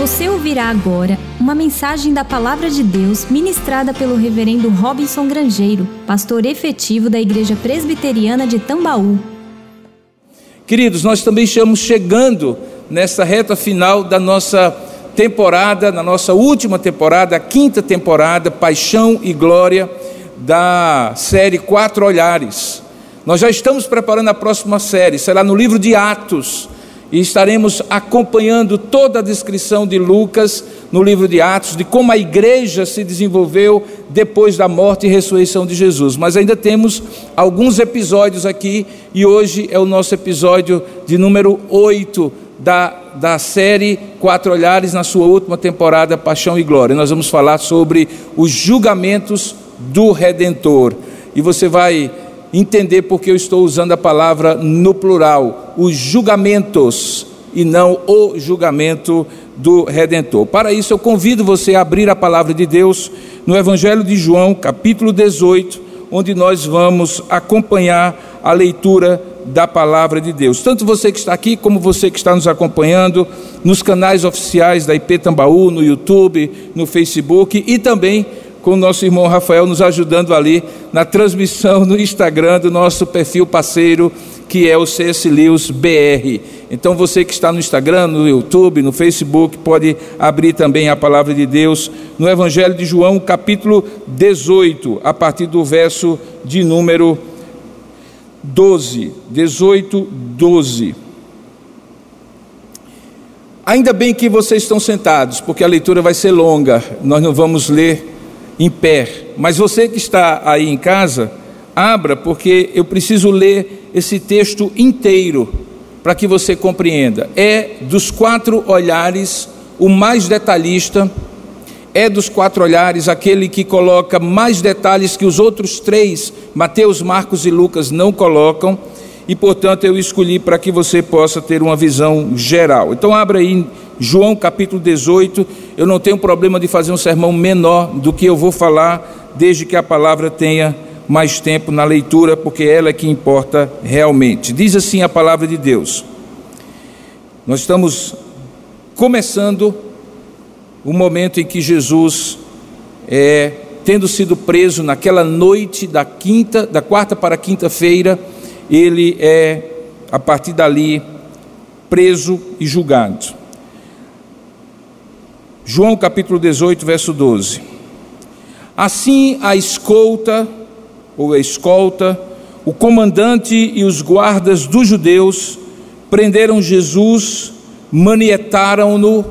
Você ouvirá agora uma mensagem da Palavra de Deus ministrada pelo Reverendo Robinson Grangeiro, pastor efetivo da Igreja Presbiteriana de Tambaú. Queridos, nós também estamos chegando nessa reta final da nossa temporada, na nossa última temporada, a quinta temporada, Paixão e Glória, da série Quatro Olhares. Nós já estamos preparando a próxima série, será no livro de Atos e estaremos acompanhando toda a descrição de Lucas no livro de Atos, de como a igreja se desenvolveu depois da morte e ressurreição de Jesus. Mas ainda temos alguns episódios aqui, e hoje é o nosso episódio de número 8 da, da série Quatro Olhares, na sua última temporada, Paixão e Glória. Nós vamos falar sobre os julgamentos do Redentor. E você vai entender porque eu estou usando a palavra no plural, os julgamentos e não o julgamento do Redentor. Para isso, eu convido você a abrir a palavra de Deus no Evangelho de João, capítulo 18, onde nós vamos acompanhar a leitura da palavra de Deus. Tanto você que está aqui, como você que está nos acompanhando nos canais oficiais da IP Tambaú, no YouTube, no Facebook e também com o nosso irmão Rafael nos ajudando ali na transmissão no Instagram do nosso perfil parceiro, que é o CS Lewis BR. Então você que está no Instagram, no YouTube, no Facebook, pode abrir também a palavra de Deus no Evangelho de João, capítulo 18, a partir do verso de número 12. 18, 12. Ainda bem que vocês estão sentados, porque a leitura vai ser longa, nós não vamos ler em pé. Mas você que está aí em casa, abra, porque eu preciso ler esse texto inteiro para que você compreenda. É dos quatro olhares o mais detalhista, é dos quatro olhares aquele que coloca mais detalhes que os outros três, Mateus, Marcos e Lucas, não colocam, e portanto eu escolhi para que você possa ter uma visão geral. Então, abra aí João capítulo 18. Eu não tenho problema de fazer um sermão menor do que eu vou falar, desde que a palavra tenha mais tempo na leitura, porque ela é que importa realmente. Diz assim a palavra de Deus. Nós estamos começando o momento em que Jesus é tendo sido preso naquela noite da quinta, da quarta para quinta-feira, ele é a partir dali preso e julgado. João capítulo 18, verso 12. Assim a escolta, ou a escolta, o comandante e os guardas dos judeus prenderam Jesus, manietaram-no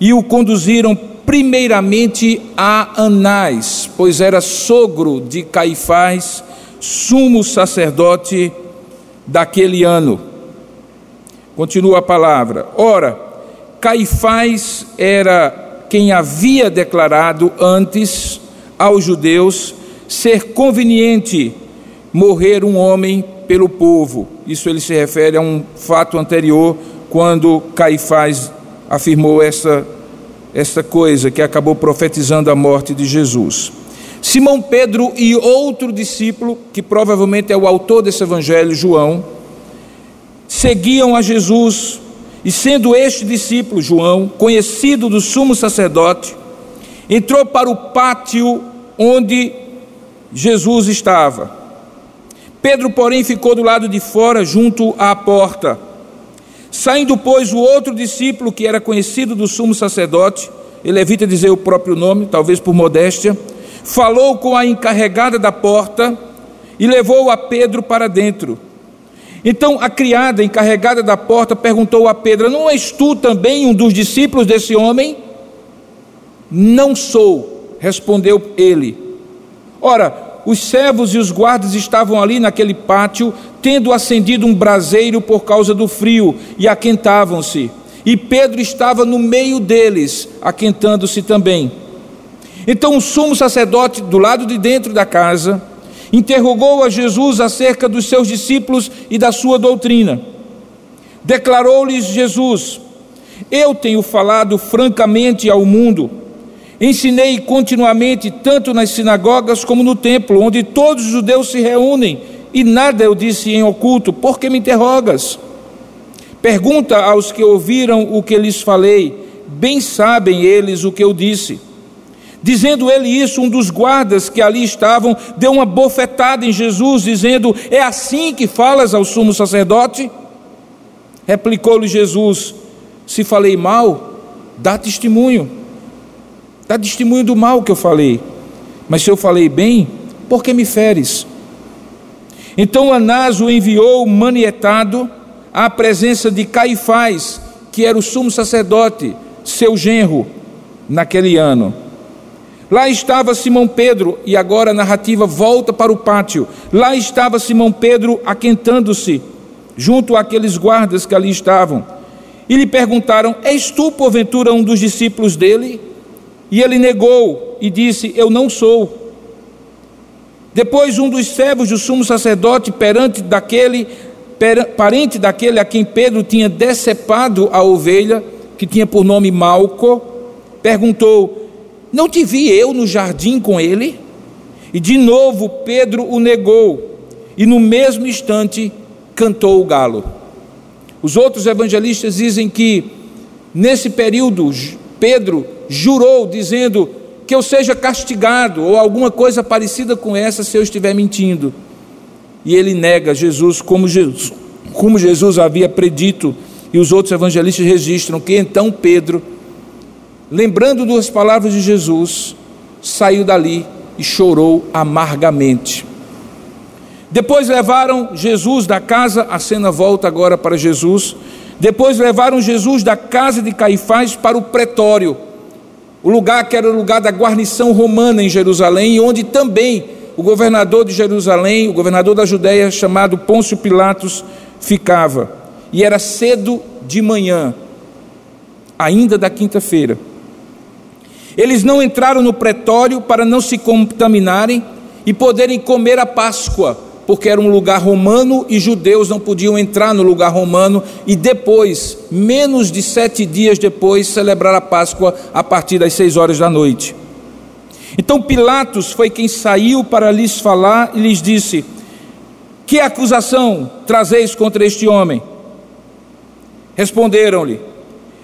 e o conduziram primeiramente a Anás, pois era sogro de Caifás, sumo sacerdote daquele ano. Continua a palavra. Ora, Caifás era quem havia declarado antes aos judeus ser conveniente morrer um homem pelo povo. Isso ele se refere a um fato anterior, quando Caifás afirmou essa, essa coisa que acabou profetizando a morte de Jesus. Simão Pedro e outro discípulo, que provavelmente é o autor desse evangelho, João, seguiam a Jesus e sendo este discípulo, João, conhecido do sumo sacerdote, entrou para o pátio onde Jesus estava. Pedro, porém, ficou do lado de fora, junto à porta. Saindo, pois, o outro discípulo, que era conhecido do sumo sacerdote, ele evita dizer o próprio nome, talvez por modéstia, falou com a encarregada da porta e levou a Pedro para dentro. Então a criada encarregada da porta perguntou a Pedro: Não és tu também um dos discípulos desse homem? Não sou, respondeu ele. Ora, os servos e os guardas estavam ali naquele pátio, tendo acendido um braseiro por causa do frio, e aquentavam-se. E Pedro estava no meio deles, aquentando-se também. Então o sumo sacerdote, do lado de dentro da casa, interrogou a Jesus acerca dos seus discípulos e da sua doutrina. Declarou-lhes Jesus: Eu tenho falado francamente ao mundo. Ensinei continuamente, tanto nas sinagogas como no templo, onde todos os judeus se reúnem, e nada eu disse em oculto, por que me interrogas? Pergunta aos que ouviram o que lhes falei, bem sabem eles o que eu disse. Dizendo ele isso, um dos guardas que ali estavam deu uma bofetada em Jesus, dizendo: É assim que falas ao sumo sacerdote? Replicou-lhe Jesus: Se falei mal, dá testemunho. Dá testemunho do mal que eu falei. Mas se eu falei bem, por que me feres? Então Anás o enviou manietado à presença de Caifás, que era o sumo sacerdote, seu genro, naquele ano. Lá estava Simão Pedro, e agora a narrativa volta para o pátio. Lá estava Simão Pedro aquentando-se, junto àqueles guardas que ali estavam. E lhe perguntaram: És tu, porventura, um dos discípulos dele? E ele negou e disse: Eu não sou. Depois, um dos servos do sumo sacerdote, perante daquele, parente daquele a quem Pedro tinha decepado a ovelha, que tinha por nome Malco, perguntou: não te vi eu no jardim com ele? E de novo Pedro o negou, e no mesmo instante cantou o galo. Os outros evangelistas dizem que nesse período Pedro jurou, dizendo que eu seja castigado, ou alguma coisa parecida com essa, se eu estiver mentindo. E ele nega Jesus como Jesus, como Jesus havia predito, e os outros evangelistas registram que então Pedro lembrando das palavras de Jesus, saiu dali e chorou amargamente. Depois levaram Jesus da casa, a cena volta agora para Jesus. Depois levaram Jesus da casa de Caifás para o pretório, o lugar que era o lugar da guarnição romana em Jerusalém, onde também o governador de Jerusalém, o governador da Judéia, chamado Pôncio Pilatos, ficava. E era cedo de manhã, ainda da quinta-feira. Eles não entraram no pretório para não se contaminarem e poderem comer a Páscoa, porque era um lugar romano e judeus não podiam entrar no lugar romano e depois, menos de sete dias depois, celebrar a Páscoa a partir das seis horas da noite. Então Pilatos foi quem saiu para lhes falar e lhes disse: Que acusação trazeis contra este homem? Responderam-lhe: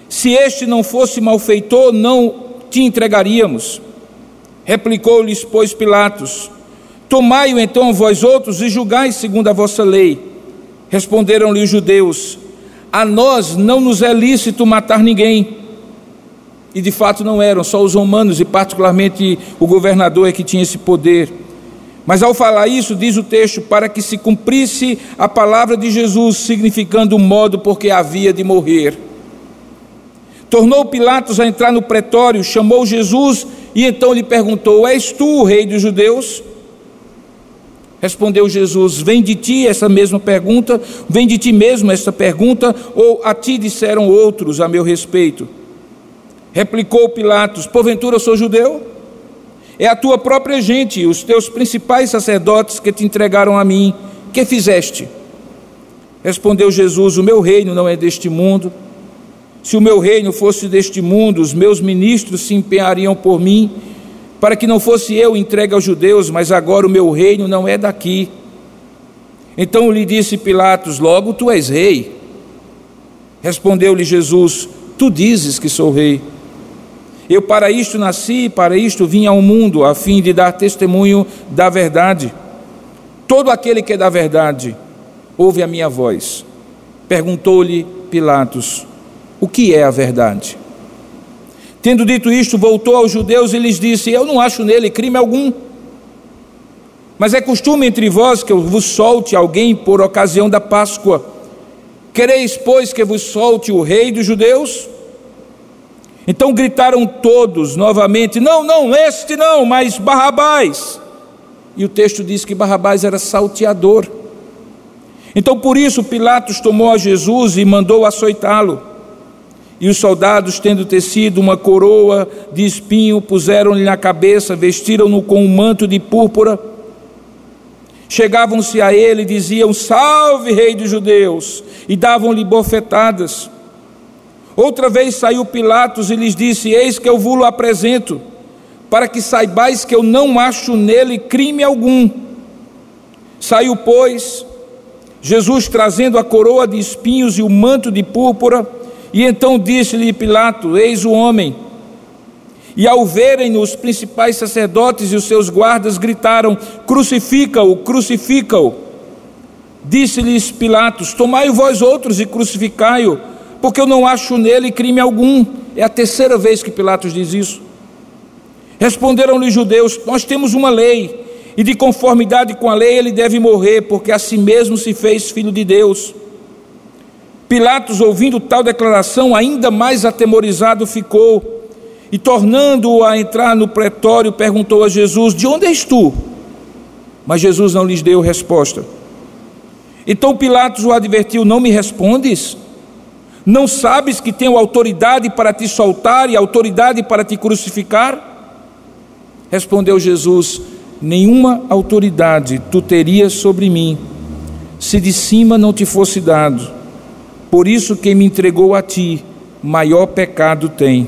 Se este não fosse malfeitor, não te entregaríamos. Replicou-lhes, pois, Pilatos: Tomai-o então vós outros e julgai segundo a vossa lei. Responderam-lhe os judeus: A nós não nos é lícito matar ninguém. E de fato não eram, só os romanos e particularmente o governador é que tinha esse poder. Mas ao falar isso, diz o texto, para que se cumprisse a palavra de Jesus, significando o modo porque havia de morrer. Tornou Pilatos a entrar no pretório, chamou Jesus e então lhe perguntou: És tu o rei dos judeus? Respondeu Jesus: Vem de ti essa mesma pergunta, vem de ti mesmo essa pergunta, ou a ti disseram outros a meu respeito? Replicou Pilatos: Porventura sou judeu? É a tua própria gente, os teus principais sacerdotes que te entregaram a mim. Que fizeste? Respondeu Jesus: O meu reino não é deste mundo. Se o meu reino fosse deste mundo, os meus ministros se empenhariam por mim, para que não fosse eu entregue aos judeus, mas agora o meu reino não é daqui. Então lhe disse Pilatos: Logo tu és rei. Respondeu-lhe Jesus: Tu dizes que sou rei. Eu para isto nasci, para isto vim ao mundo, a fim de dar testemunho da verdade. Todo aquele que é da verdade ouve a minha voz. Perguntou-lhe Pilatos: o que é a verdade. Tendo dito isto, voltou aos judeus e lhes disse: Eu não acho nele crime algum. Mas é costume entre vós que eu vos solte alguém por ocasião da Páscoa. Quereis, pois, que vos solte o rei dos judeus? Então gritaram todos novamente: Não, não, este não, mas Barrabás. E o texto diz que Barrabás era salteador. Então por isso Pilatos tomou a Jesus e mandou açoitá-lo. E os soldados, tendo tecido uma coroa de espinho, puseram-lhe na cabeça, vestiram-no com um manto de púrpura. Chegavam-se a ele e diziam: Salve, Rei dos Judeus! E davam-lhe bofetadas. Outra vez saiu Pilatos e lhes disse: Eis que eu vos apresento, para que saibais que eu não acho nele crime algum. Saiu, pois, Jesus trazendo a coroa de espinhos e o manto de púrpura, E então disse-lhe Pilato: Eis o homem. E ao verem-no, os principais sacerdotes e os seus guardas gritaram: Crucifica-o, crucifica-o. Disse-lhes Pilatos: Tomai vós outros e crucificai-o, porque eu não acho nele crime algum. É a terceira vez que Pilatos diz isso. Responderam-lhe os judeus: Nós temos uma lei, e de conformidade com a lei ele deve morrer, porque a si mesmo se fez filho de Deus. Pilatos, ouvindo tal declaração, ainda mais atemorizado ficou e tornando-o a entrar no pretório, perguntou a Jesus: De onde és tu? Mas Jesus não lhes deu resposta. Então Pilatos o advertiu: Não me respondes? Não sabes que tenho autoridade para te soltar e autoridade para te crucificar? Respondeu Jesus: Nenhuma autoridade tu terias sobre mim, se de cima não te fosse dado. Por isso, quem me entregou a ti, maior pecado tem.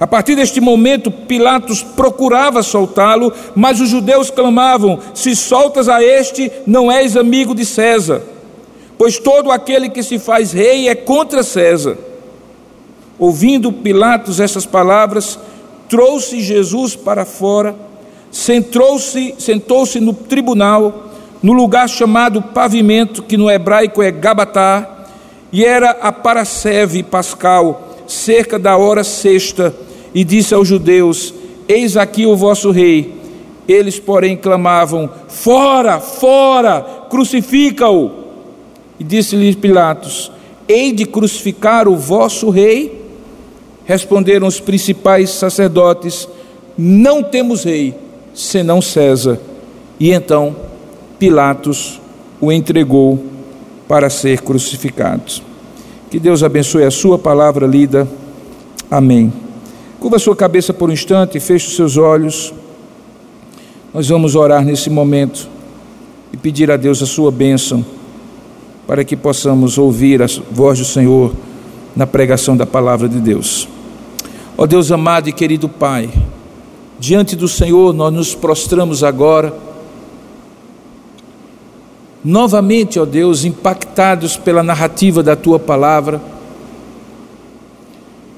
A partir deste momento, Pilatos procurava soltá-lo, mas os judeus clamavam: Se soltas a este, não és amigo de César, pois todo aquele que se faz rei é contra César. Ouvindo Pilatos essas palavras, trouxe Jesus para fora, sentou-se sentou no tribunal, no lugar chamado pavimento, que no hebraico é Gabatá, e era a Paraceve Pascal, cerca da hora sexta e disse aos judeus: Eis aqui o vosso rei. Eles, porém, clamavam: Fora, fora, crucifica-o. E disse-lhes Pilatos: Hei de crucificar o vosso rei? Responderam os principais sacerdotes: Não temos rei, senão César. E então Pilatos o entregou para ser crucificado. Que Deus abençoe a sua palavra lida. Amém. Curva sua cabeça por um instante, feche os seus olhos. Nós vamos orar nesse momento e pedir a Deus a sua bênção, para que possamos ouvir a voz do Senhor na pregação da palavra de Deus. Ó Deus amado e querido Pai, diante do Senhor nós nos prostramos agora, novamente, ó Deus, impactados pela narrativa da tua palavra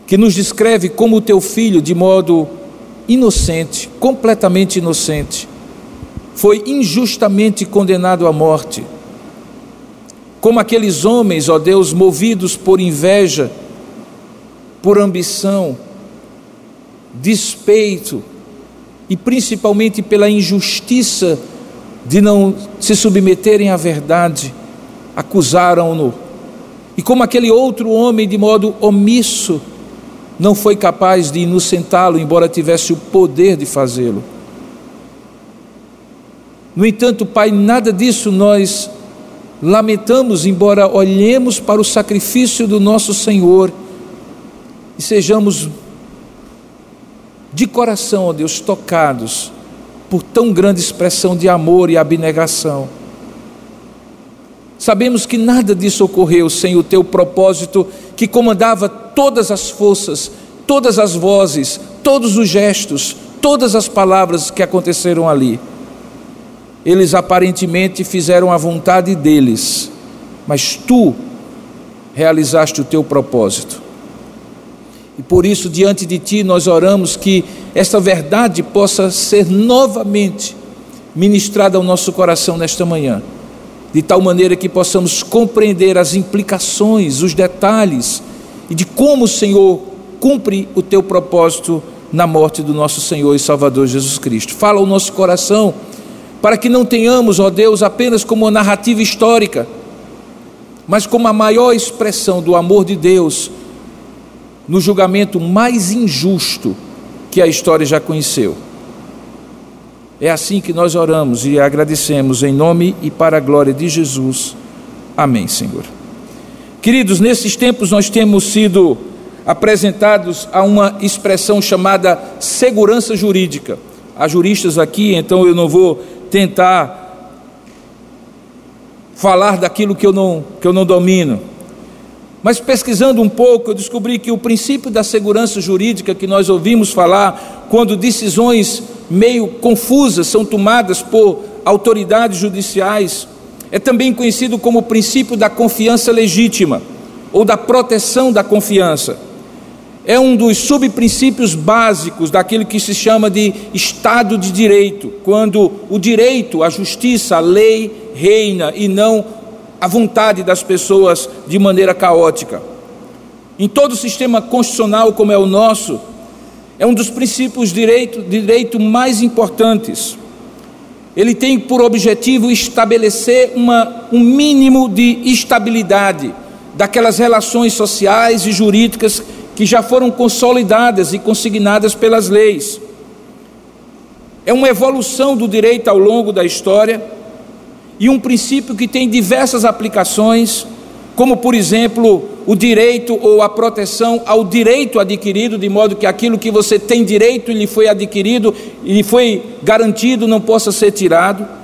que nos descreve como o teu filho, de modo inocente, completamente inocente, foi injustamente condenado à morte. Como aqueles homens, ó Deus, movidos por inveja, por ambição, despeito e principalmente pela injustiça de não se submeterem à verdade, acusaram-no. E como aquele outro homem, de modo omisso, não foi capaz de inocentá-lo, embora tivesse o poder de fazê-lo. No entanto, Pai, nada disso nós lamentamos, embora olhemos para o sacrifício do nosso Senhor e sejamos de coração, ó Deus, tocados por tão grande expressão de amor e abnegação. Sabemos que nada disso ocorreu sem o teu propósito que comandava todas as forças, todas as vozes, todos os gestos, todas as palavras que aconteceram ali. Eles aparentemente fizeram a vontade deles, mas tu realizaste o teu propósito. E por isso, diante de ti, nós oramos que esta verdade possa ser novamente ministrada ao nosso coração nesta manhã de tal maneira que possamos compreender as implicações, os detalhes e de como o Senhor cumpre o teu propósito na morte do nosso Senhor e Salvador Jesus Cristo. Fala o nosso coração para que não tenhamos, ó Deus, apenas como uma narrativa histórica, mas como a maior expressão do amor de Deus no julgamento mais injusto que a história já conheceu. É assim que nós oramos e agradecemos em nome e para a glória de Jesus. Amém, Senhor. Queridos, nesses tempos nós temos sido apresentados a uma expressão chamada segurança jurídica. Há juristas aqui, então eu não vou tentar falar daquilo que eu não, que eu não domino. Mas pesquisando um pouco, eu descobri que o princípio da segurança jurídica que nós ouvimos falar quando decisões meio confusas são tomadas por autoridades judiciais é também conhecido como o princípio da confiança legítima. ou da proteção da confiança. É um dos subprincípios básicos daquilo que se chama de Estado de Direito, quando o direito, a justiça, a lei reina e não a vontade das pessoas de maneira caótica. Em todo sistema constitucional como é o nosso, é um dos princípios de direito, direito mais importantes. Ele tem por objetivo estabelecer uma, um mínimo de estabilidade daquelas relações sociais e jurídicas que já foram consolidadas e consignadas pelas leis. É uma evolução do direito ao longo da história e um princípio que tem diversas aplicações, como por exemplo o direito ou a proteção ao direito adquirido, de modo que aquilo que você tem direito e lhe foi adquirido e lhe foi garantido não possa ser tirado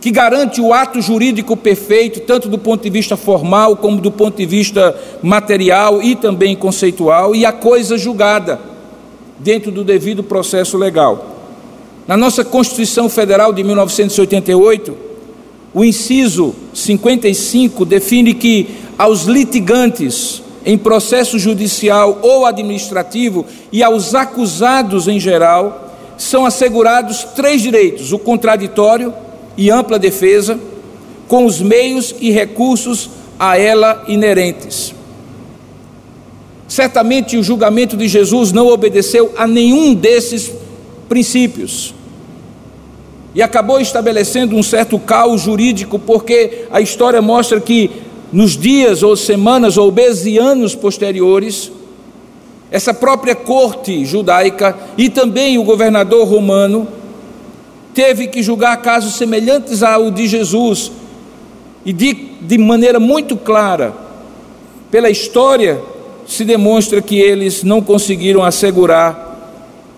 que garante o ato jurídico perfeito, tanto do ponto de vista formal como do ponto de vista material e também conceitual, e a coisa julgada dentro do devido processo legal. Na nossa Constituição Federal de 1988, o inciso 55 define que aos litigantes em processo judicial ou administrativo e aos acusados em geral são assegurados três direitos: o contraditório, e ampla defesa, com os meios e recursos a ela inerentes. Certamente o julgamento de Jesus não obedeceu a nenhum desses princípios e acabou estabelecendo um certo caos jurídico, porque a história mostra que nos dias ou semanas ou meses e anos posteriores, essa própria corte judaica e também o governador romano teve que julgar casos semelhantes ao de Jesus, e de, de maneira muito clara, pela história, se demonstra que eles não conseguiram assegurar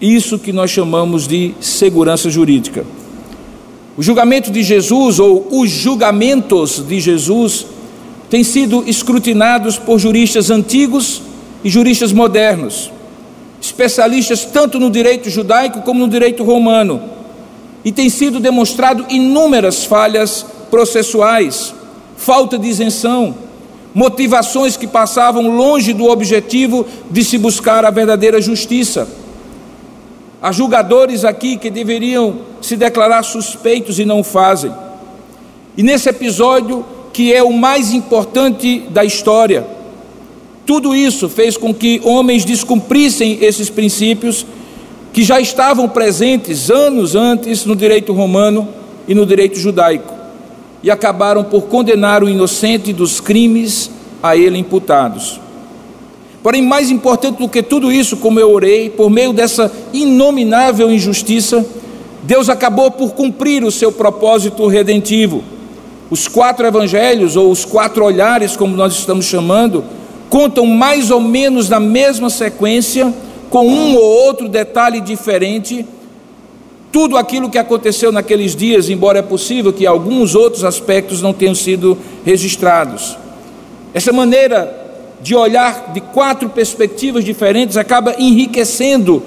isso que nós chamamos de segurança jurídica. O julgamento de Jesus, ou os julgamentos de Jesus, têm sido escrutinados por juristas antigos e juristas modernos, especialistas tanto no direito judaico como no direito romano e tem sido demonstrado inúmeras falhas processuais, falta de isenção, motivações que passavam longe do objetivo de se buscar a verdadeira justiça. Há julgadores aqui que deveriam se declarar suspeitos e não fazem. E nesse episódio, que é o mais importante da história, tudo isso fez com que homens descumprissem esses princípios que já estavam presentes anos antes no direito romano e no direito judaico, e acabaram por condenar o inocente dos crimes a ele imputados. Porém, mais importante do que tudo isso, como eu orei, por meio dessa inominável injustiça, Deus acabou por cumprir o seu propósito redentivo. Os quatro evangelhos, ou os quatro olhares, como nós estamos chamando, contam mais ou menos na mesma sequência com um ou outro detalhe diferente, tudo aquilo que aconteceu naqueles dias, embora é possível que alguns outros aspectos não tenham sido registrados. Essa maneira de olhar de quatro perspectivas diferentes acaba enriquecendo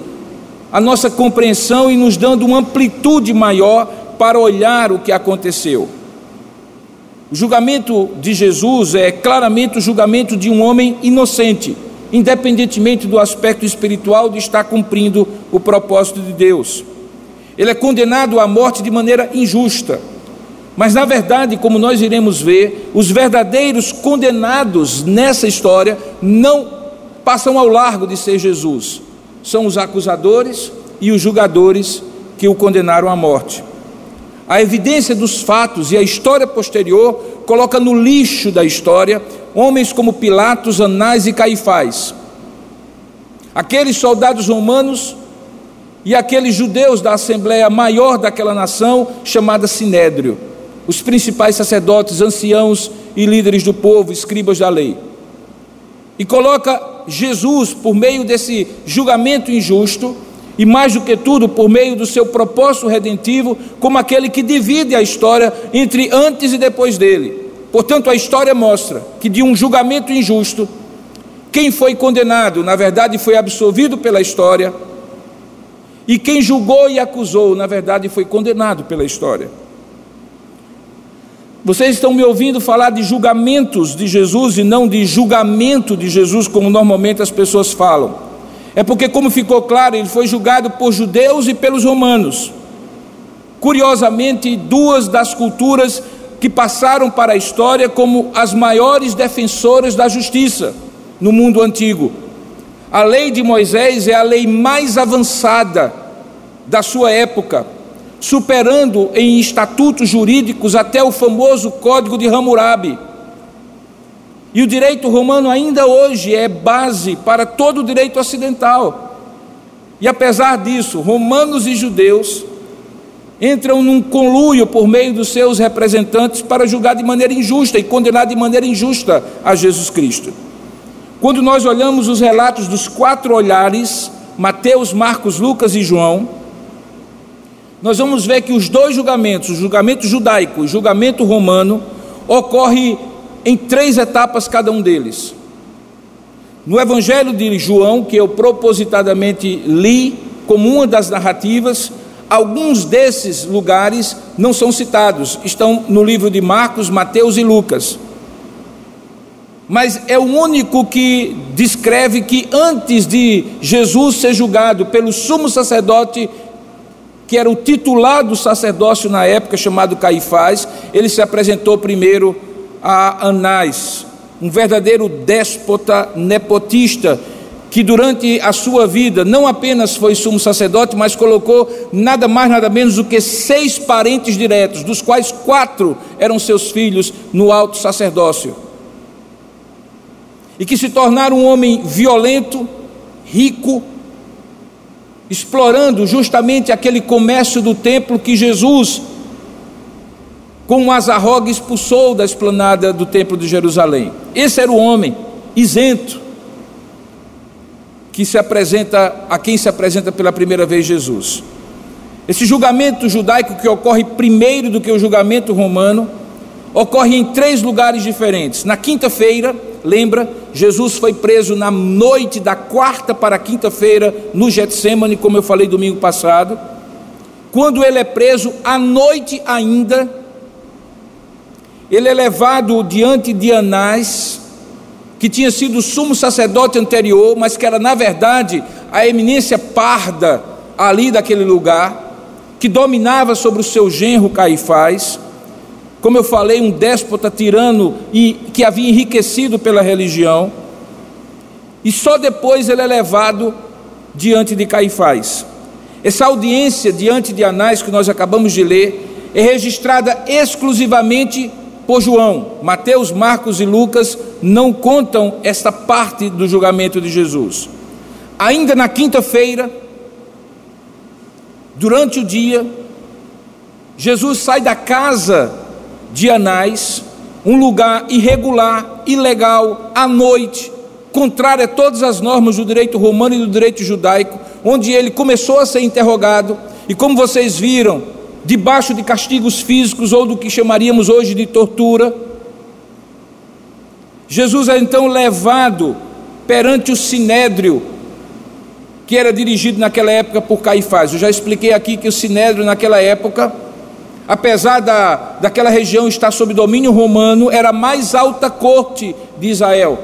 a nossa compreensão e nos dando uma amplitude maior para olhar o que aconteceu. O julgamento de Jesus é claramente o julgamento de um homem inocente independentemente do aspecto espiritual de estar cumprindo o propósito de Deus. Ele é condenado à morte de maneira injusta. Mas, na verdade, como nós iremos ver, os verdadeiros condenados nessa história não passam ao largo de ser Jesus. São os acusadores e os julgadores que o condenaram à morte. A evidência dos fatos e a história posterior coloca no lixo da história homens como Pilatos, Anás e Caifás. Aqueles soldados romanos e aqueles judeus da assembleia maior daquela nação, chamada Sinédrio, os principais sacerdotes, anciãos e líderes do povo, escribas da lei. E coloca Jesus, por meio desse julgamento injusto, e mais do que tudo, por meio do seu propósito redentivo, como aquele que divide a história entre antes e depois dele. Portanto, a história mostra que de um julgamento injusto, quem foi condenado, na verdade, foi absolvido pela história, e quem julgou e acusou, na verdade, foi condenado pela história. Vocês estão me ouvindo falar de julgamentos de Jesus e não de julgamento de Jesus, como normalmente as pessoas falam. É porque, como ficou claro, ele foi julgado por judeus e pelos romanos. Curiosamente, duas das culturas que passaram para a história como as maiores defensoras da justiça no mundo antigo. A lei de Moisés é a lei mais avançada da sua época superando em estatutos jurídicos até o famoso Código de Hammurabi. E o direito romano ainda hoje é base para todo o direito ocidental. E apesar disso, romanos e judeus entram num conluio por meio dos seus representantes para julgar de maneira injusta e condenar de maneira injusta a Jesus Cristo. Quando nós olhamos os relatos dos quatro olhares, Mateus, Marcos, Lucas e João, nós vamos ver que os dois julgamentos, o julgamento judaico e o julgamento romano, ocorre em três etapas cada um deles. No Evangelho de João, que eu propositadamente li como uma das narrativas, alguns desses lugares não são citados, estão no livro de Marcos, Mateus e Lucas. Mas é o único que descreve que antes de Jesus ser julgado pelo sumo sacerdote que era o titular do sacerdócio na época, chamado Caifás, ele se apresentou primeiro a Anás, um verdadeiro déspota nepotista, que durante a sua vida não apenas foi sumo sacerdote, mas colocou nada mais, nada menos do que seis parentes diretos, dos quais quatro eram seus filhos no alto sacerdócio. E que se tornaram um homem violento, rico, explorando justamente aquele comércio do templo que Jesus, com azarrogue, expulsou da esplanada do templo de Jerusalém. Esse era o homem isento que se apresenta a quem se apresenta pela primeira vez Jesus. Esse julgamento judaico que ocorre primeiro do que o julgamento romano ocorre em três lugares diferentes. Na quinta-feira, lembra, Jesus foi preso na noite da quarta para quinta-feira no Getsemane, como eu falei domingo passado. Quando ele é preso, à noite ainda, ele é levado diante de Anás, que tinha sido sumo sacerdote anterior, mas que era na verdade a eminência parda ali daquele lugar, que dominava sobre o seu genro Caifás como eu falei, um déspota tirano e que havia enriquecido pela religião. E só depois ele é levado diante de Caifás. Essa audiência diante de Anás que nós acabamos de ler é registrada exclusivamente por João. Mateus, Marcos e Lucas não contam esta parte do julgamento de Jesus. Ainda na quinta-feira, durante o dia, Jesus sai da casa de Anás, um lugar irregular, ilegal, à noite, contrário a todas as normas do direito romano e do direito judaico, onde ele começou a ser interrogado, e como vocês viram, debaixo de castigos físicos ou do que chamaríamos hoje de tortura. Jesus é então levado perante o sinédrio, que era dirigido naquela época por Caifás. Eu já expliquei aqui que o sinédrio naquela época apesar da, daquela região estar sob domínio romano, era a mais alta corte de Israel.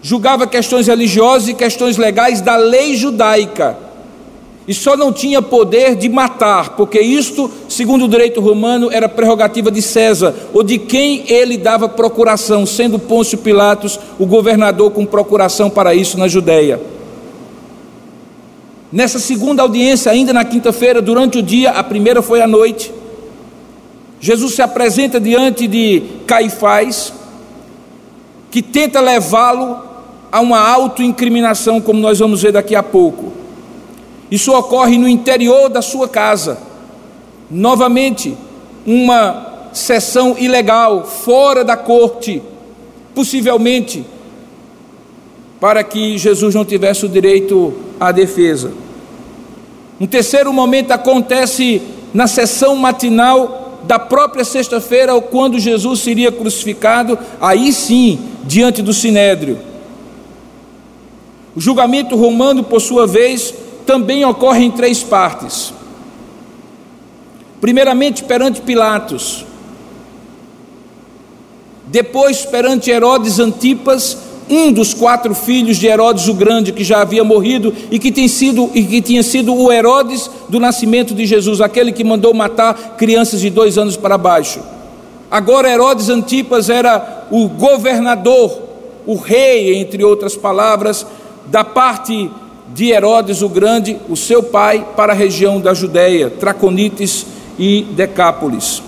Julgava questões religiosas e questões legais da lei judaica. E só não tinha poder de matar, porque isto, segundo o direito romano, era prerrogativa de César, ou de quem ele dava procuração, sendo Pôncio Pilatos o governador com procuração para isso na Judéia. Nessa segunda audiência, ainda na quinta-feira, durante o dia, a primeira foi à noite, Jesus se apresenta diante de Caifás, que tenta levá-lo a uma autoincriminação, como nós vamos ver daqui a pouco. Isso ocorre no interior da sua casa. Novamente, uma sessão ilegal, fora da corte, possivelmente para que Jesus não tivesse o direito à defesa. Um terceiro momento acontece na sessão matinal da própria sexta-feira, quando Jesus seria crucificado, aí sim, diante do sinédrio. O julgamento romano, por sua vez, também ocorre em três partes. Primeiramente, perante Pilatos, Depois, perante Herodes Antipas, um dos quatro filhos de Herodes o Grande, que já havia morrido e que, tem sido, e que tinha sido o Herodes do nascimento de Jesus, aquele que mandou matar crianças de dois anos para baixo. Agora, Herodes Antipas era o governador, o rei, entre outras palavras, da parte de Herodes o Grande, o seu pai, para a região da Judéia, Traconites e Decápolis.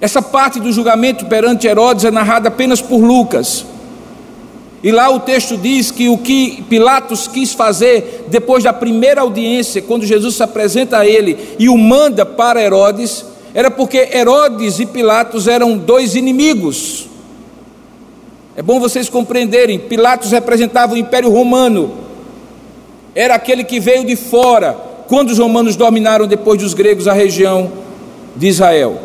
Essa parte do julgamento perante Herodes é narrada apenas por Lucas. E lá o texto diz que o que Pilatos quis fazer depois da primeira audiência, quando Jesus se apresenta a ele e o manda para Herodes, era porque Herodes e Pilatos eram dois inimigos. É bom vocês compreenderem: Pilatos representava o Império Romano, era aquele que veio de fora, quando os romanos dominaram depois dos gregos a região de Israel.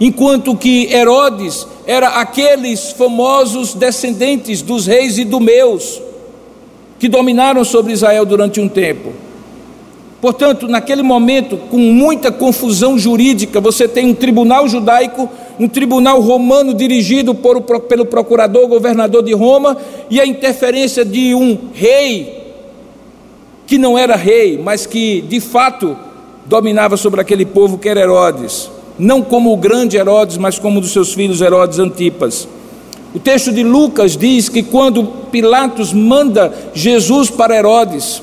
Enquanto que Herodes era aqueles famosos descendentes dos reis idumeus que dominaram sobre Israel durante um tempo. Portanto, naquele momento, com muita confusão jurídica, você tem um tribunal judaico, um tribunal romano dirigido por, pelo procurador governador de Roma e a interferência de um rei que não era rei, mas que de fato dominava sobre aquele povo que era Herodes não como o grande Herodes, mas como dos seus filhos Herodes Antipas. O texto de Lucas diz que quando Pilatos manda Jesus para Herodes,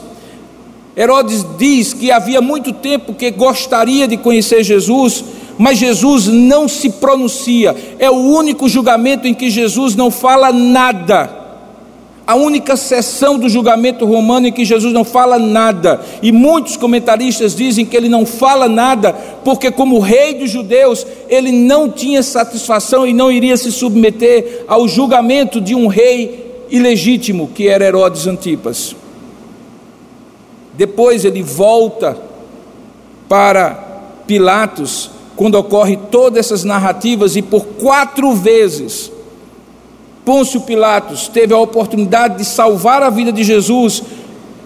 Herodes diz que havia muito tempo que gostaria de conhecer Jesus, mas Jesus não se pronuncia. É o único julgamento em que Jesus não fala nada a única sessão do julgamento romano em que Jesus não fala nada. E muitos comentaristas dizem que ele não fala nada, porque, como rei dos judeus, ele não tinha satisfação e não iria se submeter ao julgamento de um rei ilegítimo, que era Herodes Antipas. Depois ele volta para Pilatos, quando ocorre todas essas narrativas, e por quatro vezes Pôncio Pilatos teve a oportunidade de salvar a vida de Jesus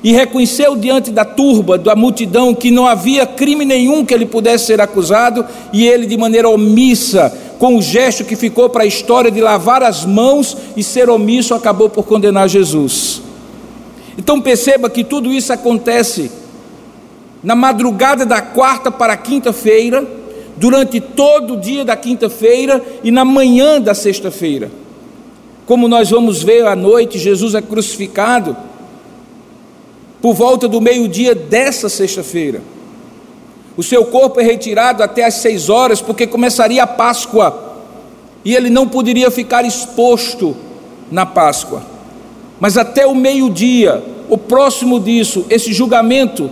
e reconheceu diante da turba, da multidão, que não havia crime nenhum que ele pudesse ser acusado, e ele, de maneira omissa, com o gesto que ficou para a história de lavar as mãos e ser omisso, acabou por condenar Jesus. Então perceba que tudo isso acontece na madrugada da quarta para a quinta-feira, durante todo o dia da quinta-feira e na manhã da sexta-feira. Como nós vamos ver à noite, Jesus é crucificado por volta do meio-dia dessa sexta-feira. O seu corpo é retirado até às seis horas, porque começaria a Páscoa e ele não poderia ficar exposto na Páscoa. Mas até o meio-dia, o próximo disso, esse julgamento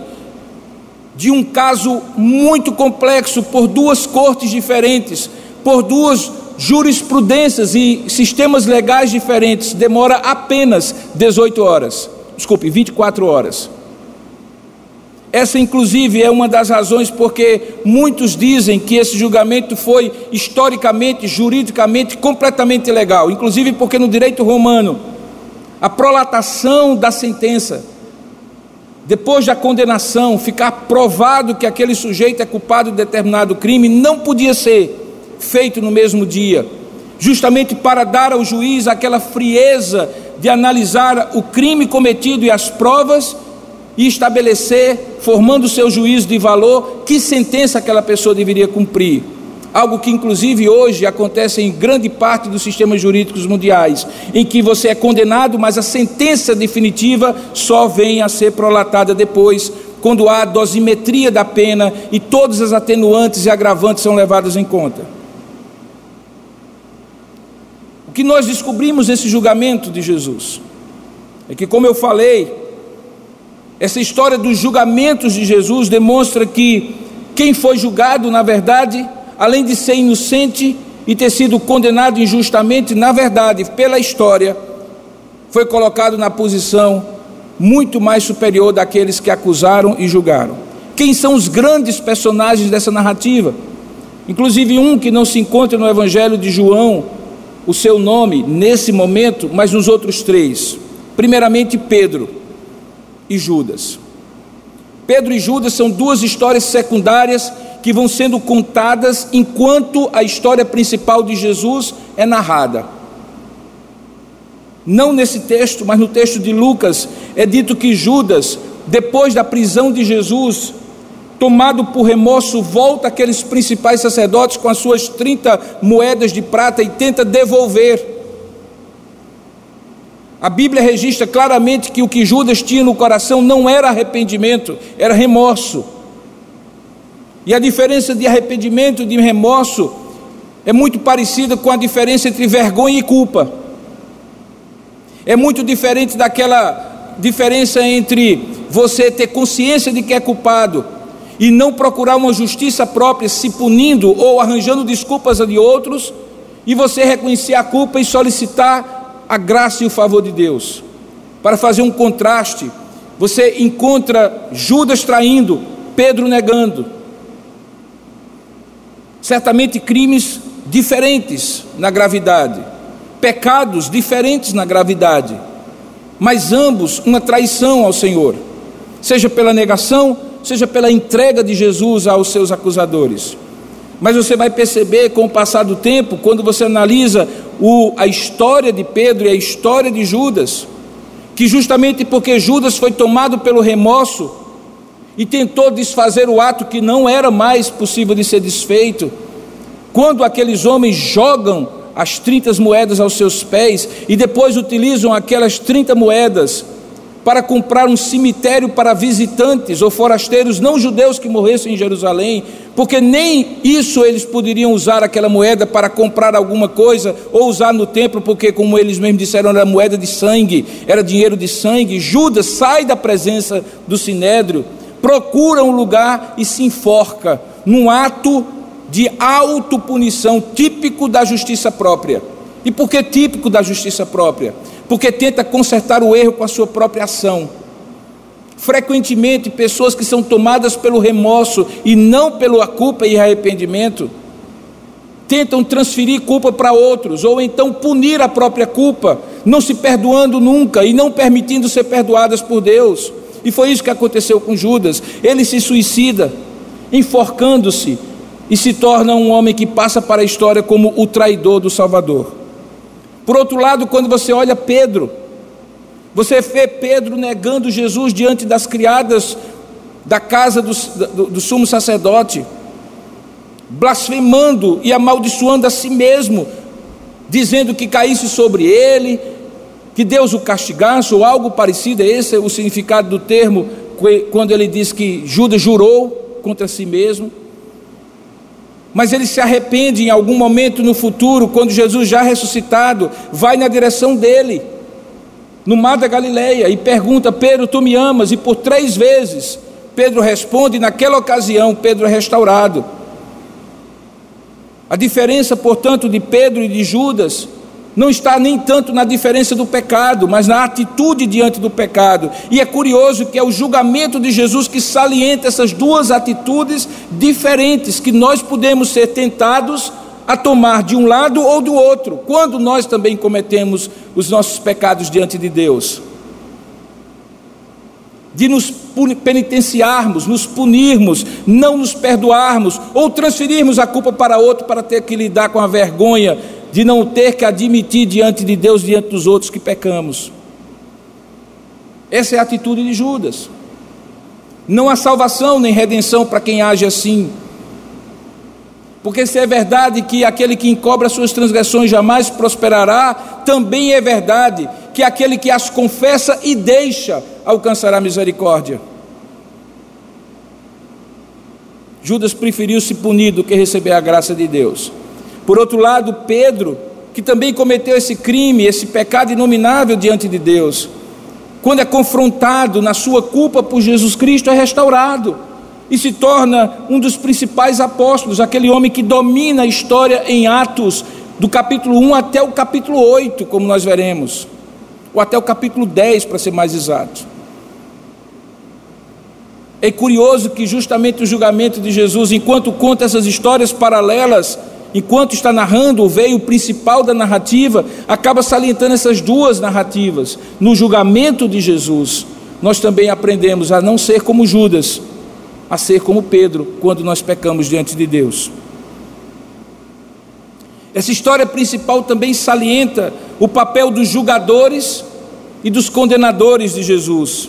de um caso muito complexo por duas cortes diferentes, por duas jurisprudências e sistemas legais diferentes. Demora apenas 18 horas, desculpe, 24 horas. Essa, inclusive, é uma das razões porque muitos dizem que esse julgamento foi historicamente, juridicamente, completamente ilegal, inclusive porque no direito romano, a prolatação da sentença, depois da condenação, ficar provado que aquele sujeito é culpado de determinado crime, não podia ser feito no mesmo dia, justamente para dar ao juiz aquela frieza de analisar o crime cometido e as provas e estabelecer, formando seu juízo de valor, que sentença aquela pessoa deveria cumprir. Algo que, inclusive, hoje acontece em grande parte dos sistemas jurídicos mundiais, em que você é condenado, mas a sentença definitiva só vem a ser prolatada depois, quando há dosimetria da pena e todas as atenuantes e agravantes são levadas em conta. O que nós descobrimos nesse julgamento de Jesus é que, como eu falei, essa história dos julgamentos de Jesus demonstra que quem foi julgado, na verdade, além de ser inocente e ter sido condenado injustamente, na verdade, pela história, foi colocado na posição muito mais superior daqueles que acusaram e julgaram. Quem são os grandes personagens dessa narrativa? Inclusive um que não se encontra no Evangelho de João, o seu nome nesse momento, mas nos outros três. Primeiramente, Pedro e Judas. Pedro e Judas são duas histórias secundárias que vão sendo contadas enquanto a história principal de Jesus é narrada. Não nesse texto, mas no texto de Lucas, é dito que Judas, depois da prisão de Jesus, tomado por remorso, volta aqueles principais sacerdotes com as suas 30 moedas de prata e tenta devolver. A Bíblia registra claramente que o que Judas tinha no coração não era arrependimento, era remorso. E a diferença de arrependimento e de remorso é muito parecida com a diferença entre vergonha e culpa. É muito diferente daquela diferença entre você ter consciência de que é culpado e não procurar uma justiça própria, se punindo ou arranjando desculpas de outros, e você reconhecer a culpa e solicitar a graça e o favor de Deus. Para fazer um contraste, você encontra Judas traindo, Pedro negando. Certamente crimes diferentes na gravidade, pecados diferentes na gravidade, mas ambos uma traição ao Senhor, seja pela negação, seja pela entrega de Jesus aos seus acusadores. Mas você vai perceber com o passar do tempo, quando você analisa o, a história de Pedro e a história de Judas, que justamente porque Judas foi tomado pelo remorso e tentou desfazer o ato que não era mais possível de ser desfeito, quando aqueles homens jogam as 30 moedas aos seus pés e depois utilizam aquelas 30 moedas para comprar um cemitério para visitantes ou forasteiros não judeus que morressem em Jerusalém, porque nem isso eles poderiam usar aquela moeda para comprar alguma coisa ou usar no templo, porque, como eles mesmos disseram, era moeda de sangue, era dinheiro de sangue. Judas sai da presença do sinédrio, procura um lugar e se enforca num ato de autopunição típico da justiça própria. E por que típico da justiça própria? Porque tenta consertar o erro com a sua própria ação. Frequentemente, pessoas que são tomadas pelo remorso e não pela culpa e arrependimento, tentam transferir culpa para outros, ou então punir a própria culpa, não se perdoando nunca e não permitindo ser perdoadas por Deus. E foi isso que aconteceu com Judas. Ele se suicida, enforcando-se, e se torna um homem que passa para a história como o traidor do Salvador. Por outro lado, quando você olha Pedro, você vê Pedro negando Jesus diante das criadas da casa do, do, do sumo sacerdote, blasfemando e amaldiçoando a si mesmo, dizendo que caísse sobre ele, que Deus o castigasse, ou algo parecido, esse é o significado do termo, quando ele diz que Judas jurou contra si mesmo mas ele se arrepende em algum momento no futuro, quando Jesus já ressuscitado, vai na direção dele, no mar da Galileia, e pergunta: Pedro, tu me amas? E por três vezes Pedro responde, e naquela ocasião Pedro é restaurado. A diferença, portanto, de Pedro e de Judas não está nem tanto na diferença do pecado, mas na atitude diante do pecado. E é curioso que é o julgamento de Jesus que salienta essas duas atitudes diferentes que nós podemos ser tentados a tomar de um lado ou do outro, quando nós também cometemos os nossos pecados diante de Deus. De nos penitenciarmos, nos punirmos, não nos perdoarmos, ou transferirmos a culpa para outro para ter que lidar com a vergonha de não ter que admitir diante de Deus, diante dos outros, que pecamos. Essa é a atitude de Judas. Não há salvação nem redenção para quem age assim. Porque se é verdade que aquele que encobra suas transgressões jamais prosperará, também é verdade que aquele que as confessa e deixa alcançará misericórdia. Judas preferiu se punir do que receber a graça de Deus. Por outro lado, Pedro, que também cometeu esse crime, esse pecado inominável diante de Deus, quando é confrontado na sua culpa por Jesus Cristo, é restaurado e se torna um dos principais apóstolos, aquele homem que domina a história em Atos, do capítulo 1 até o capítulo 8, como nós veremos, ou até o capítulo 10, para ser mais exato. É curioso que justamente o julgamento de Jesus, enquanto conta essas histórias paralelas, enquanto está narrando o veio principal da narrativa, acaba salientando essas duas narrativas. No julgamento de Jesus, nós também aprendemos a não ser como Judas, a ser como Pedro, quando nós pecamos diante de Deus. Essa história principal também salienta o papel dos julgadores e dos condenadores de Jesus.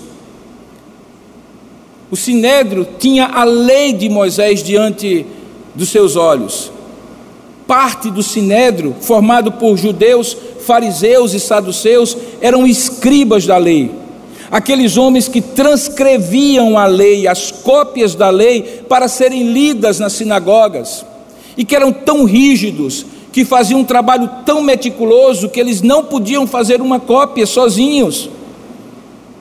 O sinédrio tinha a lei de Moisés diante dos seus olhos. Parte do sinédrio, formado por judeus, fariseus e saduceus, eram escribas da lei. Aqueles homens que transcreviam a lei, as cópias da lei, para serem lidas nas sinagogas, e que eram tão rígidos que faziam um trabalho tão meticuloso que eles não podiam fazer uma cópia sozinhos.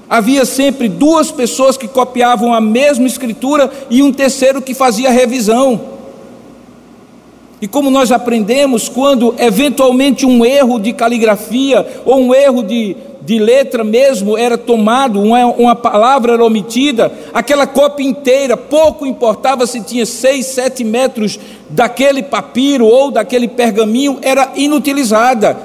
Havia sempre duas pessoas que copiavam a mesma escritura e um terceiro que fazia revisão. E como nós aprendemos, quando eventualmente um erro de caligrafia ou um erro de, de letra mesmo era tomado, uma, uma palavra era omitida, aquela cópia inteira, pouco importava se tinha seis, sete metros daquele papiro ou daquele pergaminho, era inutilizada,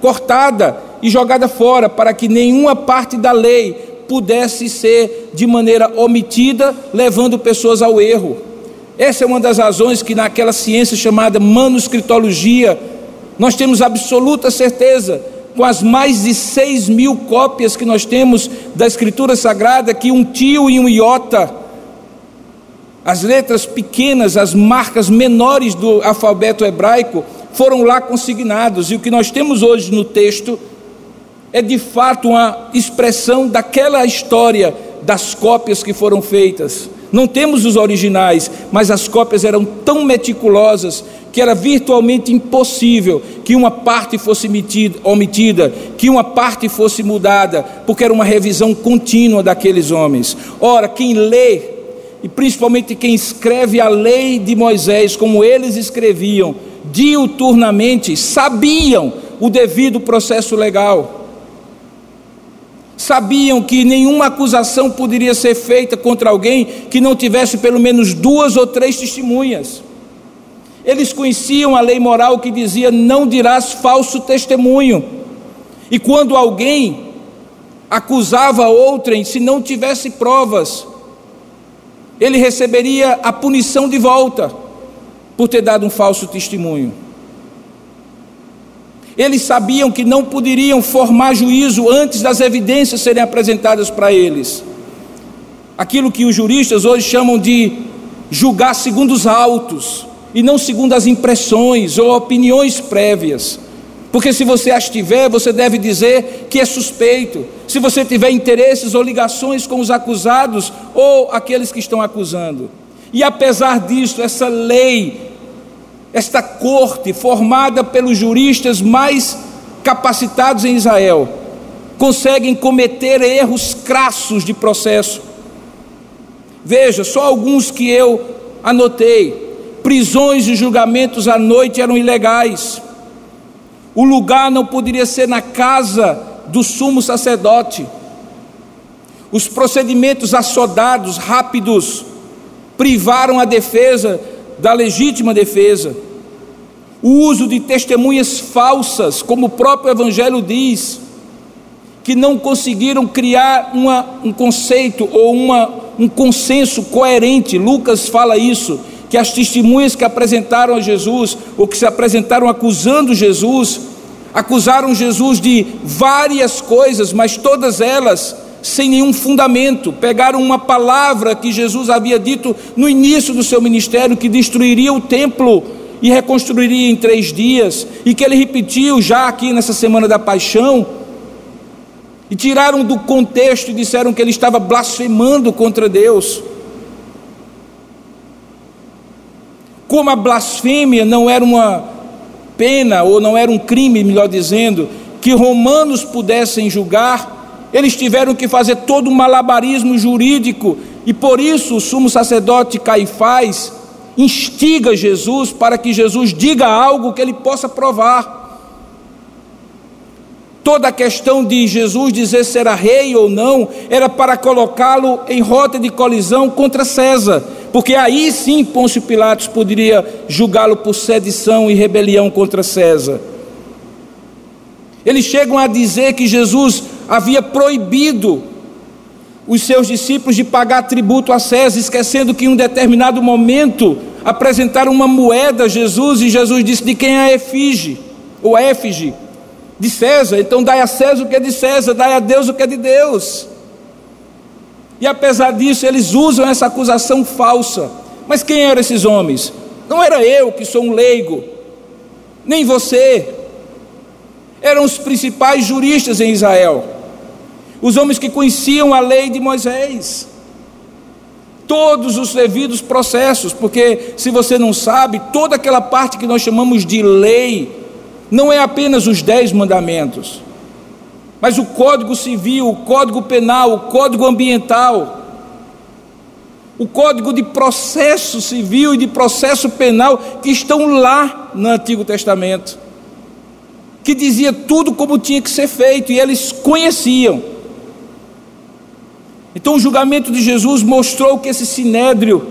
cortada e jogada fora, para que nenhuma parte da lei pudesse ser de maneira omitida, levando pessoas ao erro. Essa é uma das razões que naquela ciência chamada manuscritologia, nós temos absoluta certeza com as mais de seis mil cópias que nós temos da Escritura Sagrada, que um tio e um iota, as letras pequenas, as marcas menores do alfabeto hebraico, foram lá consignados, e o que nós temos hoje no texto é de fato uma expressão daquela história das cópias que foram feitas. Não temos os originais, mas as cópias eram tão meticulosas que era virtualmente impossível que uma parte fosse omitida, que uma parte fosse mudada, porque era uma revisão contínua daqueles homens. Ora, quem lê, e principalmente quem escreve a lei de Moisés, como eles escreviam, diuturnamente, sabiam o devido processo legal sabiam que nenhuma acusação poderia ser feita contra alguém que não tivesse pelo menos duas ou três testemunhas. Eles conheciam a lei moral que dizia: não dirás falso testemunho. E quando alguém acusava outrem, se não tivesse provas, ele receberia a punição de volta por ter dado um falso testemunho. Eles sabiam que não poderiam formar juízo antes das evidências serem apresentadas para eles. Aquilo que os juristas hoje chamam de julgar segundo os autos e não segundo as impressões ou opiniões prévias. Porque se você as tiver, você deve dizer que é suspeito. Se você tiver interesses ou ligações com os acusados ou aqueles que estão acusando. E apesar disso, essa lei, esta corte, formada pelos juristas mais capacitados em Israel, conseguem cometer erros crassos de processo. Veja, só alguns que eu anotei prisões e julgamentos à noite eram ilegais. O lugar não poderia ser na casa do sumo sacerdote. Os procedimentos assodados, rápidos, privaram a defesa da legítima defesa. O uso de testemunhas falsas, como o próprio Evangelho diz, que não conseguiram criar uma, um conceito ou uma, um consenso coerente. Lucas fala isso que as testemunhas que apresentaram a Jesus, ou que se apresentaram acusando Jesus, acusaram Jesus de várias coisas, mas todas elas sem nenhum fundamento. Pegaram uma palavra que Jesus havia dito no início do seu ministério, que destruiria o templo e reconstruiria em três dias, e que ele repetiu já aqui nessa semana da paixão, e tiraram do contexto e disseram que ele estava blasfemando contra Deus. Como a blasfêmia não era uma pena, ou não era um crime, melhor dizendo, que romanos pudessem julgar, eles tiveram que fazer todo um malabarismo jurídico, e por isso o sumo sacerdote Caifás instiga Jesus para que Jesus diga algo que ele possa provar. Toda a questão de Jesus dizer se era rei ou não era para colocá-lo em rota de colisão contra César, porque aí sim Pôncio Pilatos poderia julgá-lo por sedição e rebelião contra César. Eles chegam a dizer que Jesus havia proibido os seus discípulos de pagar tributo a César, esquecendo que em um determinado momento apresentaram uma moeda a Jesus e Jesus disse: De quem é a efígie? Ou a? De César. Então dai a César o que é de César, dai a Deus o que é de Deus. E apesar disso, eles usam essa acusação falsa. Mas quem eram esses homens? Não era eu que sou um leigo, nem você. Eram os principais juristas em Israel os homens que conheciam a lei de Moisés, todos os devidos processos, porque se você não sabe, toda aquela parte que nós chamamos de lei, não é apenas os dez mandamentos, mas o código civil, o código penal, o código ambiental, o código de processo civil e de processo penal que estão lá no Antigo Testamento, que dizia tudo como tinha que ser feito e eles conheciam. Então o julgamento de Jesus mostrou que esse sinédrio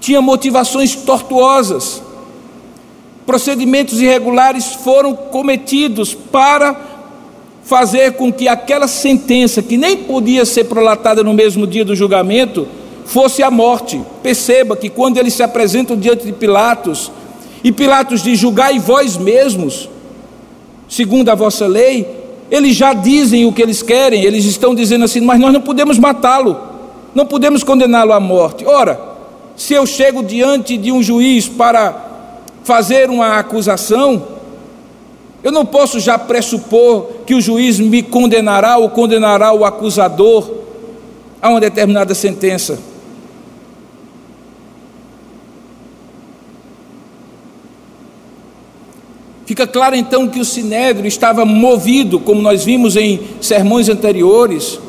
tinha motivações tortuosas. Procedimentos irregulares foram cometidos para fazer com que aquela sentença, que nem podia ser prolatada no mesmo dia do julgamento, fosse a morte. Perceba que quando eles se apresentam diante de Pilatos, e Pilatos diz: Julgai vós mesmos, segundo a vossa lei, eles já dizem o que eles querem, eles estão dizendo assim, mas nós não podemos matá-lo, não podemos condená-lo à morte. Ora, se eu chego diante de um juiz para fazer uma acusação, eu não posso já pressupor que o juiz me condenará ou condenará o acusador a uma determinada sentença. Fica claro então que o sinédrio estava movido, como nós vimos em sermões anteriores,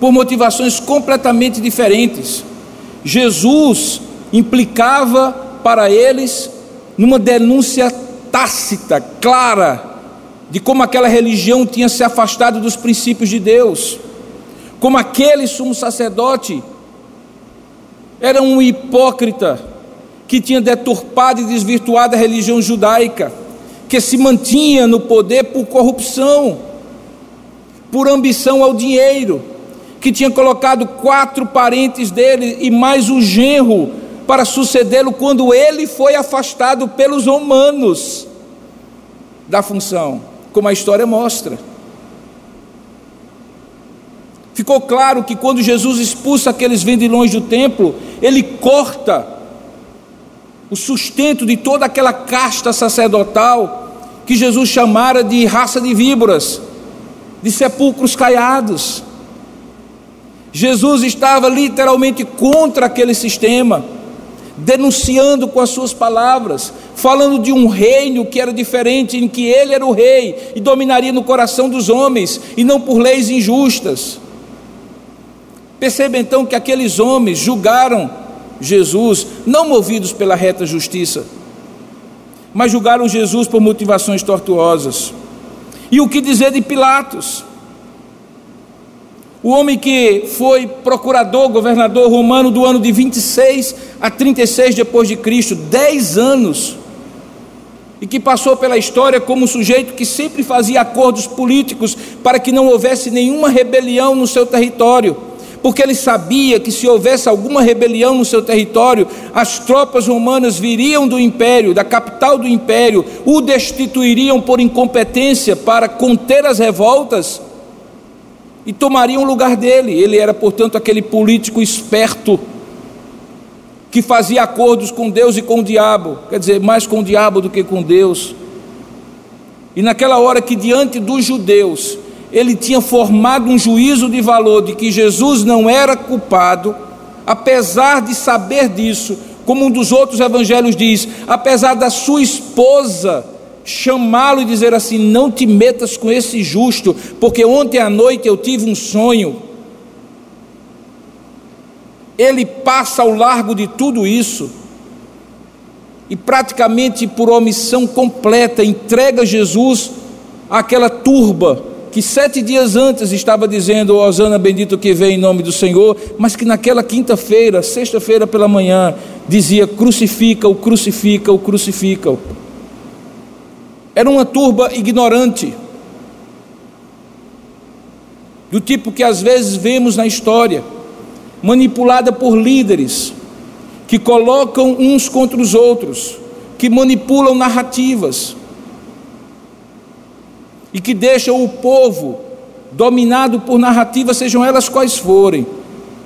por motivações completamente diferentes. Jesus implicava para eles numa denúncia tácita, clara, de como aquela religião tinha se afastado dos princípios de Deus, como aquele sumo sacerdote era um hipócrita que tinha deturpado e desvirtuado a religião judaica que se mantinha no poder por corrupção, por ambição ao dinheiro, que tinha colocado quatro parentes dele e mais o genro para sucedê-lo quando ele foi afastado pelos romanos da função, como a história mostra. Ficou claro que quando Jesus expulsa aqueles vendilhões do templo, ele corta o sustento de toda aquela casta sacerdotal que Jesus chamara de raça de víboras, de sepulcros caiados. Jesus estava literalmente contra aquele sistema, denunciando com as suas palavras, falando de um reino que era diferente, em que ele era o rei e dominaria no coração dos homens e não por leis injustas. Perceba então que aqueles homens julgaram Jesus, não movidos pela reta justiça, mas julgaram Jesus por motivações tortuosas. E o que dizer de Pilatos? O homem que foi procurador, governador romano do ano de 26 a 36 depois de Cristo, 10 anos, e que passou pela história como um sujeito que sempre fazia acordos políticos para que não houvesse nenhuma rebelião no seu território porque ele sabia que se houvesse alguma rebelião no seu território, as tropas romanas viriam do império, da capital do império, o destituiriam por incompetência para conter as revoltas e tomariam o lugar dele. Ele era, portanto, aquele político esperto que fazia acordos com Deus e com o diabo, quer dizer, mais com o diabo do que com Deus. E naquela hora que diante dos judeus ele tinha formado um juízo de valor de que Jesus não era culpado, apesar de saber disso, como um dos outros evangelhos diz, apesar da sua esposa chamá-lo e dizer assim: Não te metas com esse justo, porque ontem à noite eu tive um sonho. Ele passa ao largo de tudo isso e praticamente por omissão completa entrega Jesus àquela turba que sete dias antes estava dizendo, Osana bendito que vem em nome do Senhor, mas que naquela quinta-feira, sexta-feira pela manhã, dizia: crucifica-o, crucifica-o, crucifica-o. Era uma turba ignorante. do tipo que às vezes vemos na história, manipulada por líderes que colocam uns contra os outros, que manipulam narrativas e que deixam o povo dominado por narrativas, sejam elas quais forem,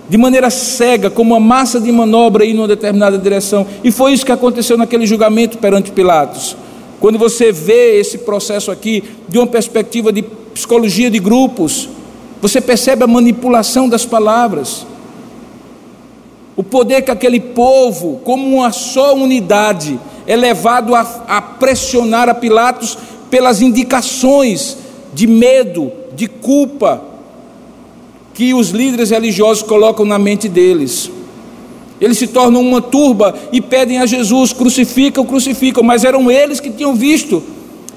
de maneira cega, como uma massa de manobra em uma determinada direção. E foi isso que aconteceu naquele julgamento perante Pilatos. Quando você vê esse processo aqui de uma perspectiva de psicologia de grupos, você percebe a manipulação das palavras. O poder que aquele povo, como uma só unidade, é levado a, a pressionar a Pilatos pelas indicações de medo, de culpa que os líderes religiosos colocam na mente deles. Eles se tornam uma turba e pedem a Jesus: crucificam, crucificam, mas eram eles que tinham visto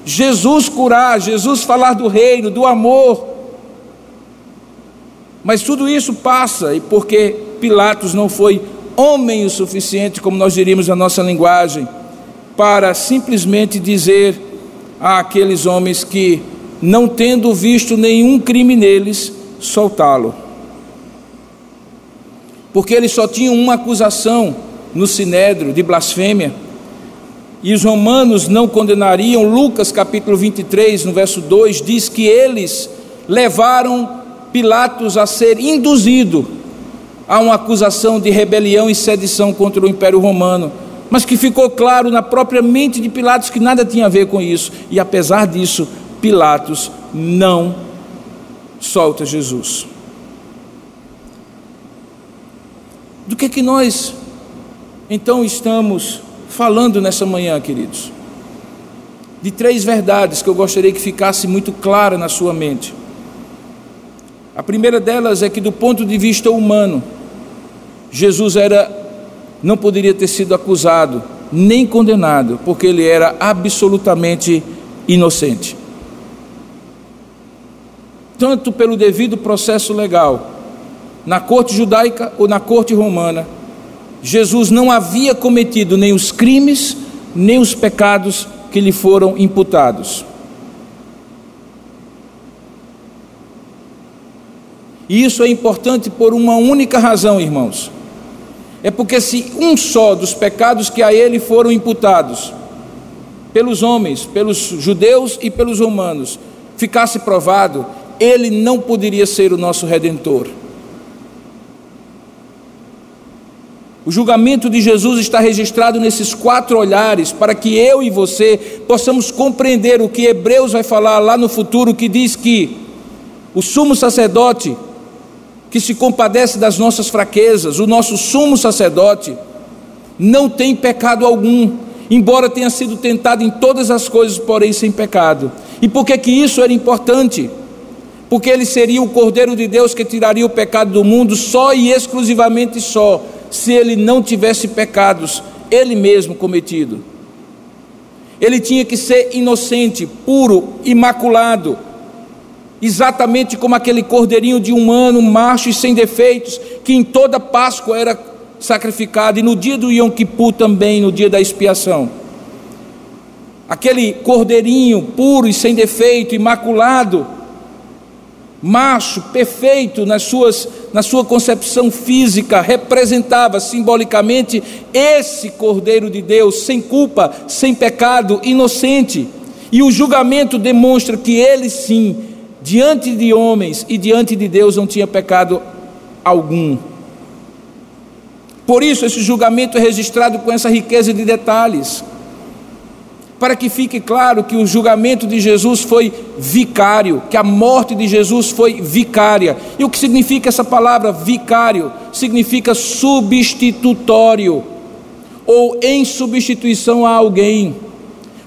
Jesus curar, Jesus falar do reino, do amor. Mas tudo isso passa, e porque Pilatos não foi homem o suficiente, como nós diríamos na nossa linguagem, para simplesmente dizer àqueles homens que, não tendo visto nenhum crime neles, soltá-lo. Porque eles só tinham uma acusação no sinédrio de blasfêmia. E os romanos não condenariam. Lucas capítulo 23, no verso 2, diz que eles levaram Pilatos a ser induzido a uma acusação de rebelião e sedição contra o Império Romano, mas que ficou claro na própria mente de Pilatos que nada tinha a ver com isso, e apesar disso, Pilatos não solta Jesus. Do que é que nós então estamos falando nessa manhã, queridos? De três verdades que eu gostaria que ficasse muito clara na sua mente. A primeira delas é que do ponto de vista humano, Jesus era não poderia ter sido acusado nem condenado, porque ele era absolutamente inocente. Tanto pelo devido processo legal, na corte judaica ou na corte romana, Jesus não havia cometido nem os crimes, nem os pecados que lhe foram imputados. E isso é importante por uma única razão, irmãos. É porque se um só dos pecados que a ele foram imputados, pelos homens, pelos judeus e pelos romanos, ficasse provado, ele não poderia ser o nosso redentor. O julgamento de Jesus está registrado nesses quatro olhares, para que eu e você possamos compreender o que Hebreus vai falar lá no futuro, que diz que o sumo sacerdote que se compadece das nossas fraquezas, o nosso sumo sacerdote, não tem pecado algum, embora tenha sido tentado em todas as coisas, porém sem pecado. E por que que isso era importante? Porque ele seria o Cordeiro de Deus que tiraria o pecado do mundo só e exclusivamente só, se ele não tivesse pecados ele mesmo cometido. Ele tinha que ser inocente, puro, imaculado, exatamente como aquele cordeirinho de um ano, macho e sem defeitos, que em toda Páscoa era sacrificado, e no dia do Yom Kippur também, no dia da expiação. Aquele cordeirinho puro e sem defeito, imaculado, macho, perfeito nas suas, na sua concepção física, representava simbolicamente esse Cordeiro de Deus, sem culpa, sem pecado, inocente. E o julgamento demonstra que ele sim diante de homens e diante de Deus não tinha pecado algum. Por isso, esse julgamento é registrado com essa riqueza de detalhes, para que fique claro que o julgamento de Jesus foi vicário, que a morte de Jesus foi vicária. E o que significa essa palavra vicário? Significa substitutório, ou em substituição a alguém.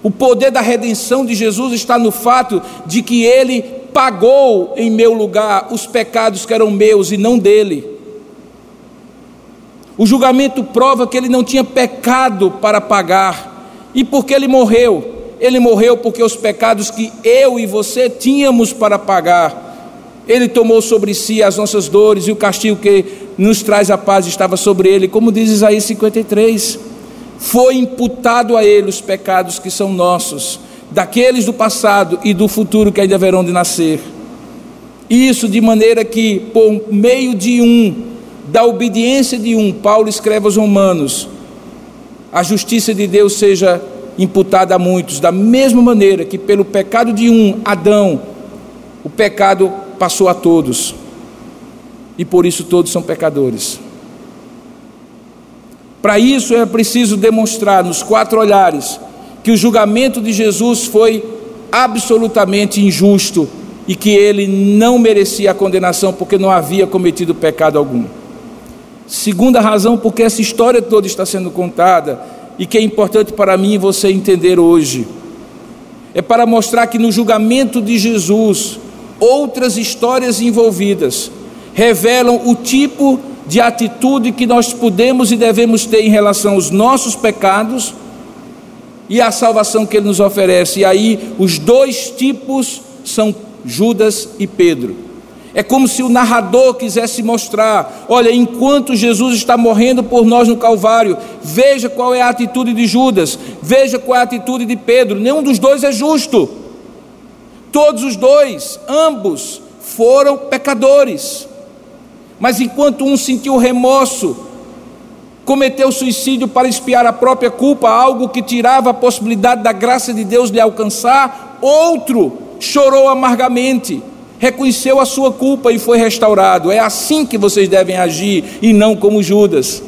O poder da redenção de Jesus está no fato de que ele pagou em meu lugar os pecados que eram meus e não dele. O julgamento prova que ele não tinha pecado para pagar. E porque ele morreu? Ele morreu porque os pecados que eu e você tínhamos para pagar, ele tomou sobre si as nossas dores e o castigo que nos traz a paz estava sobre ele, como diz Isaías 53. Foi imputado a ele os pecados que são nossos daqueles do passado e do futuro que ainda haverão de nascer. Isso de maneira que, por meio de um, da obediência de um, Paulo escreve aos Romanos, a justiça de Deus seja imputada a muitos, da mesma maneira que pelo pecado de um, Adão, o pecado passou a todos, e por isso todos são pecadores. Para isso é preciso demonstrar nos quatro olhares que o julgamento de Jesus foi absolutamente injusto e que ele não merecia a condenação porque não havia cometido pecado algum. Segunda razão, porque essa história toda está sendo contada e que é importante para mim e você entender hoje, é para mostrar que no julgamento de Jesus, outras histórias envolvidas revelam o tipo de atitude que nós podemos e devemos ter em relação aos nossos pecados e à salvação que Ele nos oferece. E aí, os dois tipos são Judas e Pedro. É como se o narrador quisesse mostrar: olha, enquanto Jesus está morrendo por nós no Calvário, veja qual é a atitude de Judas, veja qual é a atitude de Pedro. Nenhum dos dois é justo. Todos os dois, ambos, foram pecadores. Mas enquanto um sentiu remorso, cometeu suicídio para espiar a própria culpa, algo que tirava a possibilidade da graça de Deus lhe alcançar, outro chorou amargamente reconheceu a sua culpa e foi restaurado. É assim que vocês devem agir e não como Judas.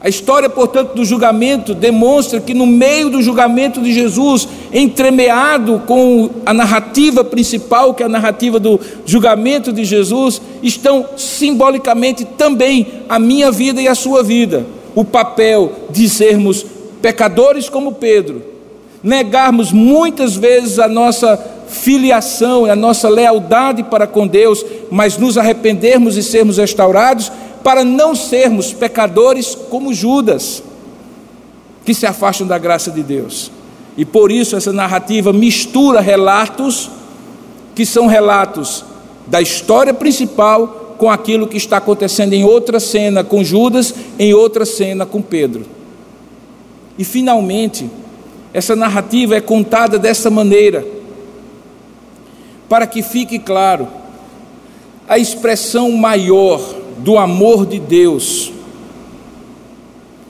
A história, portanto, do julgamento demonstra que no meio do julgamento de Jesus, entremeado com a narrativa principal, que é a narrativa do julgamento de Jesus, estão simbolicamente também a minha vida e a sua vida. O papel de sermos pecadores como Pedro, negarmos muitas vezes a nossa filiação, a nossa lealdade para com Deus, mas nos arrependermos e sermos restaurados, para não sermos pecadores como Judas, que se afastam da graça de Deus. E por isso essa narrativa mistura relatos que são relatos da história principal com aquilo que está acontecendo em outra cena com Judas, em outra cena com Pedro. E finalmente, essa narrativa é contada dessa maneira para que fique claro, a expressão maior do amor de Deus,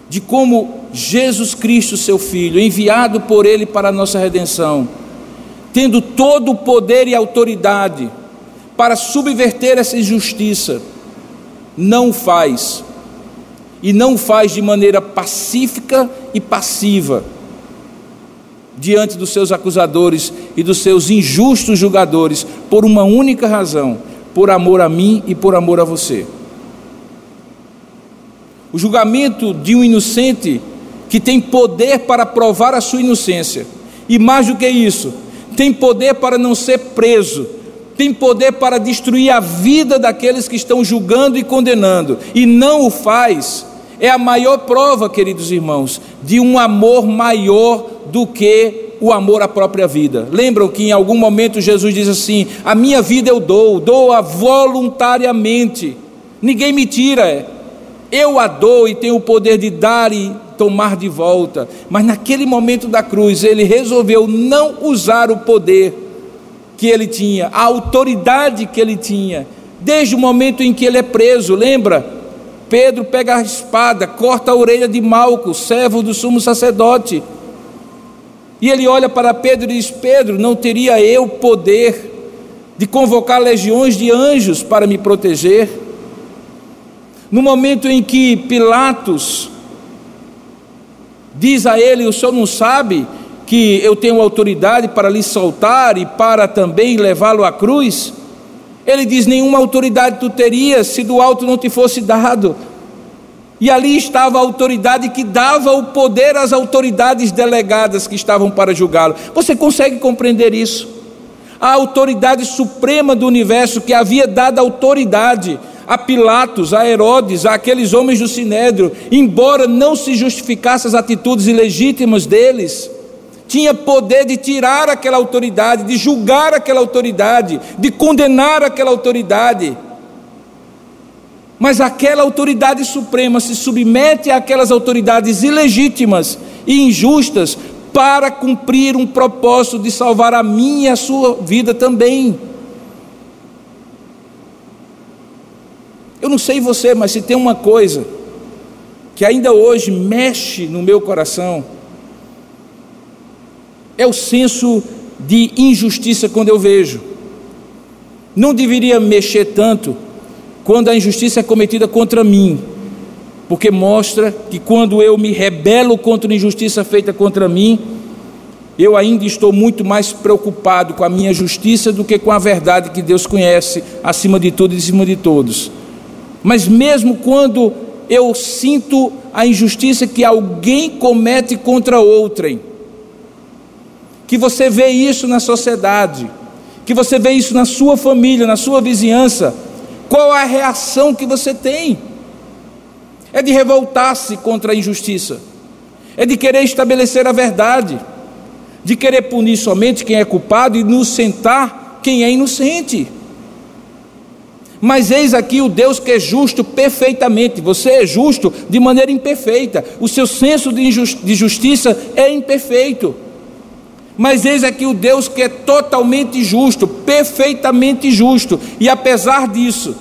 de como Jesus Cristo, seu Filho, enviado por Ele para a nossa redenção, tendo todo o poder e autoridade para subverter essa injustiça, não faz, e não faz de maneira pacífica e passiva diante dos seus acusadores e dos seus injustos julgadores, por uma única razão: por amor a mim e por amor a você. O julgamento de um inocente que tem poder para provar a sua inocência, e mais do que isso, tem poder para não ser preso, tem poder para destruir a vida daqueles que estão julgando e condenando, e não o faz, é a maior prova, queridos irmãos, de um amor maior do que o amor à própria vida. Lembram que em algum momento Jesus diz assim: A minha vida eu dou, dou-a voluntariamente, ninguém me tira, eu a dou e tenho o poder de dar e tomar de volta. Mas naquele momento da cruz, ele resolveu não usar o poder que ele tinha, a autoridade que ele tinha, desde o momento em que ele é preso, lembra? Pedro pega a espada, corta a orelha de Malco, servo do sumo sacerdote. E ele olha para Pedro e diz: Pedro, não teria eu poder de convocar legiões de anjos para me proteger? No momento em que Pilatos diz a ele: O senhor não sabe que eu tenho autoridade para lhe soltar e para também levá-lo à cruz? Ele diz: Nenhuma autoridade tu terias se do alto não te fosse dado. E ali estava a autoridade que dava o poder às autoridades delegadas que estavam para julgá-lo. Você consegue compreender isso? A autoridade suprema do universo que havia dado autoridade a Pilatos, a Herodes, a aqueles homens do Sinédrio, embora não se justificasse as atitudes ilegítimas deles, tinha poder de tirar aquela autoridade, de julgar aquela autoridade, de condenar aquela autoridade. Mas aquela autoridade suprema se submete àquelas autoridades ilegítimas e injustas para cumprir um propósito de salvar a minha e a sua vida também. Eu não sei você, mas se tem uma coisa que ainda hoje mexe no meu coração, é o senso de injustiça quando eu vejo. Não deveria mexer tanto quando a injustiça é cometida contra mim, porque mostra que quando eu me rebelo contra a injustiça feita contra mim, eu ainda estou muito mais preocupado com a minha justiça do que com a verdade que Deus conhece acima de tudo e acima de todos. Mas mesmo quando eu sinto a injustiça que alguém comete contra outrem, que você vê isso na sociedade, que você vê isso na sua família, na sua vizinhança, qual a reação que você tem? É de revoltar-se contra a injustiça, é de querer estabelecer a verdade, de querer punir somente quem é culpado e nos sentar quem é inocente. Mas eis aqui o Deus que é justo perfeitamente. Você é justo de maneira imperfeita. O seu senso de, de justiça é imperfeito. Mas eis aqui o Deus que é totalmente justo, perfeitamente justo, e apesar disso,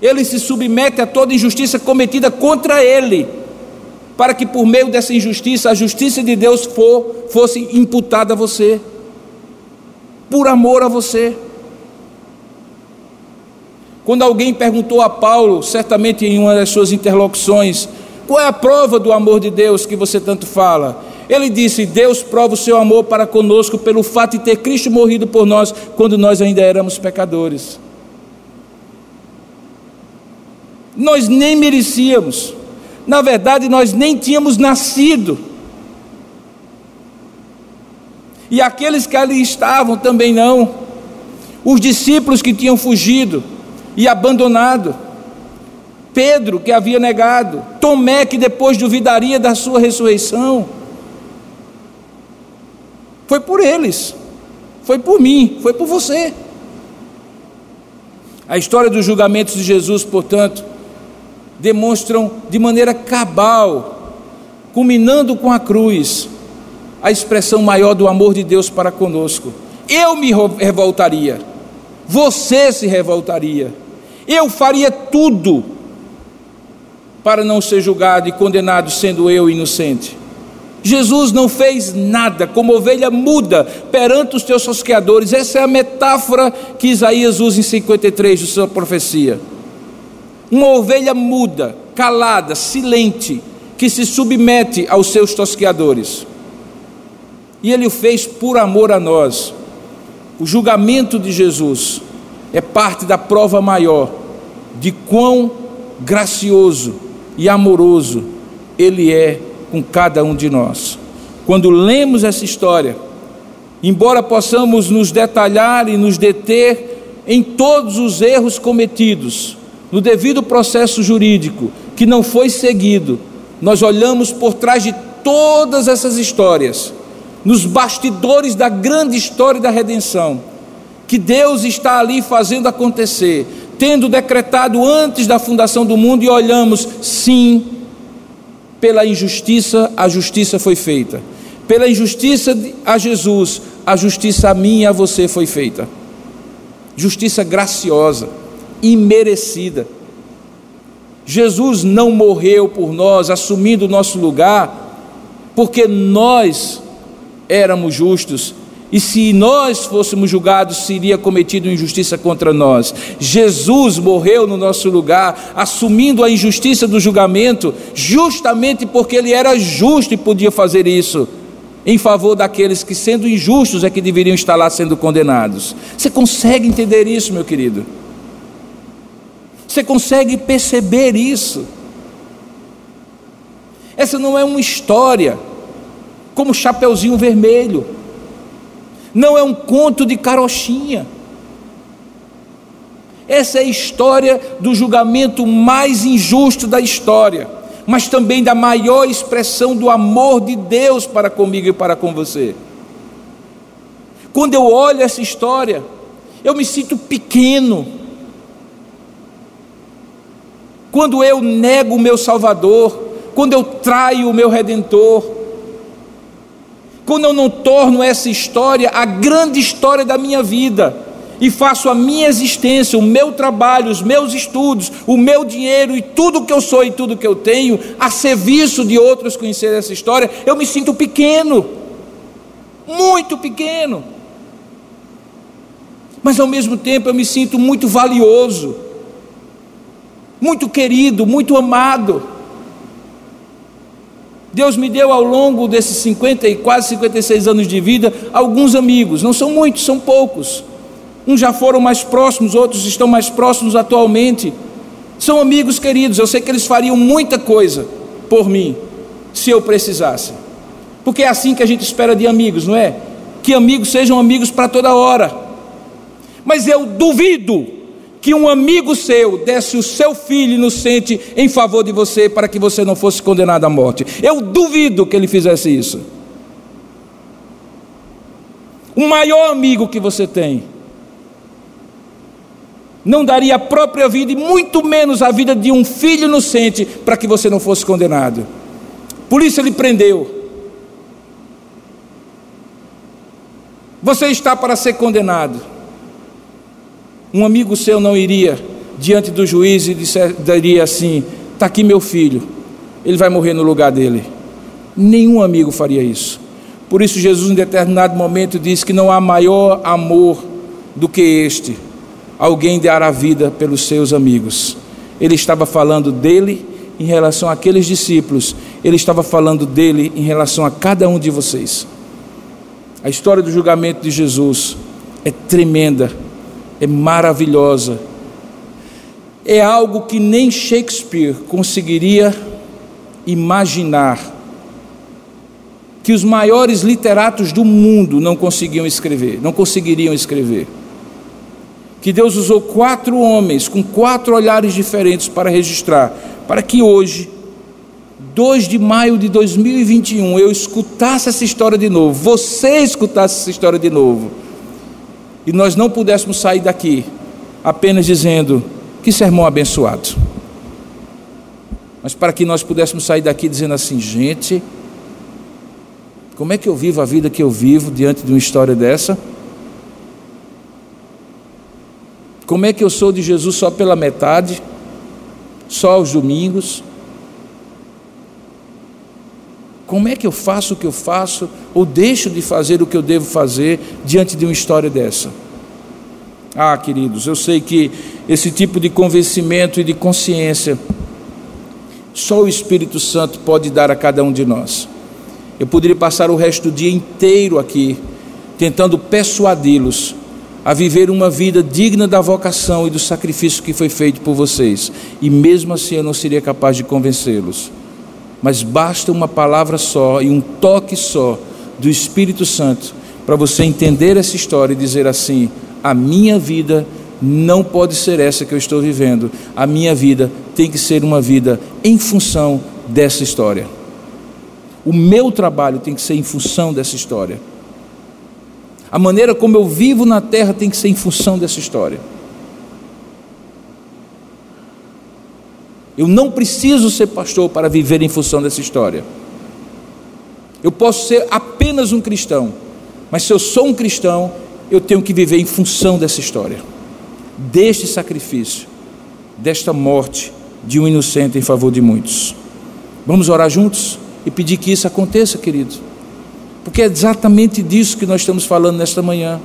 ele se submete a toda injustiça cometida contra ele, para que por meio dessa injustiça a justiça de Deus for, fosse imputada a você, por amor a você. Quando alguém perguntou a Paulo, certamente em uma das suas interlocuções, qual é a prova do amor de Deus que você tanto fala? Ele disse: Deus prova o seu amor para conosco pelo fato de ter Cristo morrido por nós quando nós ainda éramos pecadores. Nós nem merecíamos, na verdade, nós nem tínhamos nascido. E aqueles que ali estavam também não. Os discípulos que tinham fugido e abandonado. Pedro, que havia negado. Tomé, que depois duvidaria da sua ressurreição. Foi por eles, foi por mim, foi por você. A história dos julgamentos de Jesus, portanto, demonstram de maneira cabal, culminando com a cruz, a expressão maior do amor de Deus para conosco. Eu me revoltaria, você se revoltaria, eu faria tudo para não ser julgado e condenado, sendo eu inocente. Jesus não fez nada, como ovelha muda perante os teus sosqueadores. Essa é a metáfora que Isaías usa em 53 de sua profecia. Uma ovelha muda, calada, silente, que se submete aos seus tosqueadores. E ele o fez por amor a nós. O julgamento de Jesus é parte da prova maior de quão gracioso e amoroso ele é com cada um de nós. Quando lemos essa história, embora possamos nos detalhar e nos deter em todos os erros cometidos, no devido processo jurídico que não foi seguido, nós olhamos por trás de todas essas histórias, nos bastidores da grande história da redenção, que Deus está ali fazendo acontecer, tendo decretado antes da fundação do mundo, e olhamos, sim, pela injustiça, a justiça foi feita. Pela injustiça a Jesus, a justiça a mim e a você foi feita. Justiça graciosa, imerecida. Jesus não morreu por nós, assumindo o nosso lugar, porque nós éramos justos e se nós fôssemos julgados, seria cometido injustiça contra nós. Jesus morreu no nosso lugar, assumindo a injustiça do julgamento, justamente porque ele era justo e podia fazer isso, em favor daqueles que, sendo injustos, é que deveriam estar lá sendo condenados. Você consegue entender isso, meu querido? Você consegue perceber isso? Essa não é uma história como Chapeuzinho Vermelho não é um conto de carochinha. Essa é a história do julgamento mais injusto da história, mas também da maior expressão do amor de Deus para comigo e para com você. Quando eu olho essa história, eu me sinto pequeno. Quando eu nego o meu Salvador, quando eu traio o meu Redentor, quando eu não torno essa história a grande história da minha vida, e faço a minha existência, o meu trabalho, os meus estudos, o meu dinheiro e tudo que eu sou e tudo que eu tenho a serviço de outros conhecerem essa história, eu me sinto pequeno, muito pequeno. Mas ao mesmo tempo eu me sinto muito valioso, muito querido, muito amado. Deus me deu ao longo desses 50 e quase 56 anos de vida alguns amigos, não são muitos, são poucos Uns já foram mais próximos, outros estão mais próximos atualmente. São amigos queridos, eu sei que eles fariam muita coisa por mim, se eu precisasse. Porque é assim que a gente espera de amigos, não é? Que amigos sejam amigos para toda hora. Mas eu duvido que um amigo seu desse o seu filho inocente em favor de você para que você não fosse condenado à morte. Eu duvido que ele fizesse isso. O maior amigo que você tem não daria a própria vida e muito menos a vida de um filho inocente para que você não fosse condenado. Por isso ele prendeu. Você está para ser condenado. Um amigo seu não iria diante do juiz e diria assim: está aqui meu filho, ele vai morrer no lugar dele. Nenhum amigo faria isso. Por isso, Jesus, em determinado momento, disse que não há maior amor do que este alguém dar a vida pelos seus amigos. Ele estava falando dele em relação àqueles discípulos, ele estava falando dele em relação a cada um de vocês. A história do julgamento de Jesus é tremenda, é maravilhosa, é algo que nem Shakespeare conseguiria imaginar, que os maiores literatos do mundo não conseguiam escrever, não conseguiriam escrever. Que Deus usou quatro homens com quatro olhares diferentes para registrar, para que hoje, 2 de maio de 2021, eu escutasse essa história de novo, você escutasse essa história de novo, e nós não pudéssemos sair daqui apenas dizendo que sermão abençoado, mas para que nós pudéssemos sair daqui dizendo assim, gente, como é que eu vivo a vida que eu vivo diante de uma história dessa? Como é que eu sou de Jesus só pela metade? Só aos domingos? Como é que eu faço o que eu faço ou deixo de fazer o que eu devo fazer diante de uma história dessa? Ah, queridos, eu sei que esse tipo de convencimento e de consciência só o Espírito Santo pode dar a cada um de nós. Eu poderia passar o resto do dia inteiro aqui tentando persuadi-los a viver uma vida digna da vocação e do sacrifício que foi feito por vocês, e mesmo assim eu não seria capaz de convencê-los. Mas basta uma palavra só e um toque só do Espírito Santo para você entender essa história e dizer assim: a minha vida não pode ser essa que eu estou vivendo, a minha vida tem que ser uma vida em função dessa história. O meu trabalho tem que ser em função dessa história. A maneira como eu vivo na terra tem que ser em função dessa história. Eu não preciso ser pastor para viver em função dessa história. Eu posso ser apenas um cristão, mas se eu sou um cristão, eu tenho que viver em função dessa história, deste sacrifício, desta morte de um inocente em favor de muitos. Vamos orar juntos e pedir que isso aconteça, querido. Porque é exatamente disso que nós estamos falando nesta manhã.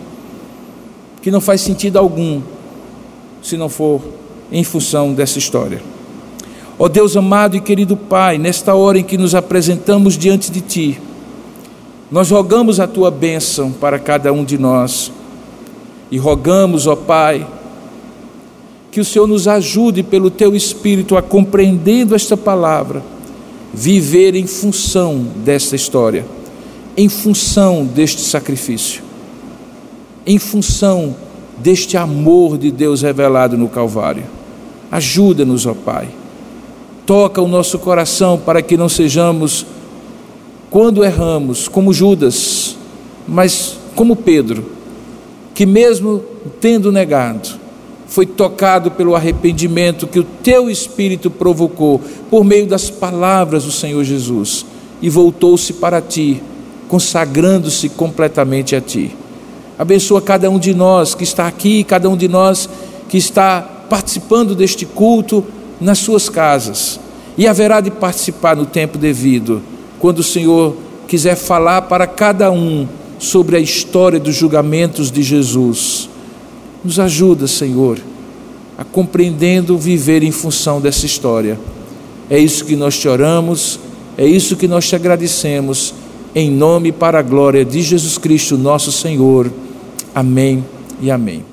Que não faz sentido algum se não for em função dessa história. Ó Deus amado e querido Pai, nesta hora em que nos apresentamos diante de Ti, nós rogamos a Tua bênção para cada um de nós e rogamos, ó Pai, que o Senhor nos ajude pelo Teu Espírito a compreendendo esta palavra, viver em função desta história em função deste sacrifício, em função deste amor de Deus revelado no Calvário. Ajuda-nos, ó Pai. Toca o nosso coração para que não sejamos, quando erramos, como Judas, mas como Pedro, que mesmo tendo negado, foi tocado pelo arrependimento que o teu Espírito provocou por meio das palavras do Senhor Jesus e voltou-se para ti consagrando-se completamente a Ti. Abençoa cada um de nós que está aqui, cada um de nós que está participando deste culto nas suas casas. E haverá de participar no tempo devido, quando o Senhor quiser falar para cada um sobre a história dos julgamentos de Jesus. Nos ajuda, Senhor, a compreendendo viver em função dessa história. É isso que nós te oramos, é isso que nós te agradecemos, em nome para a glória de Jesus Cristo, nosso Senhor. Amém e amém.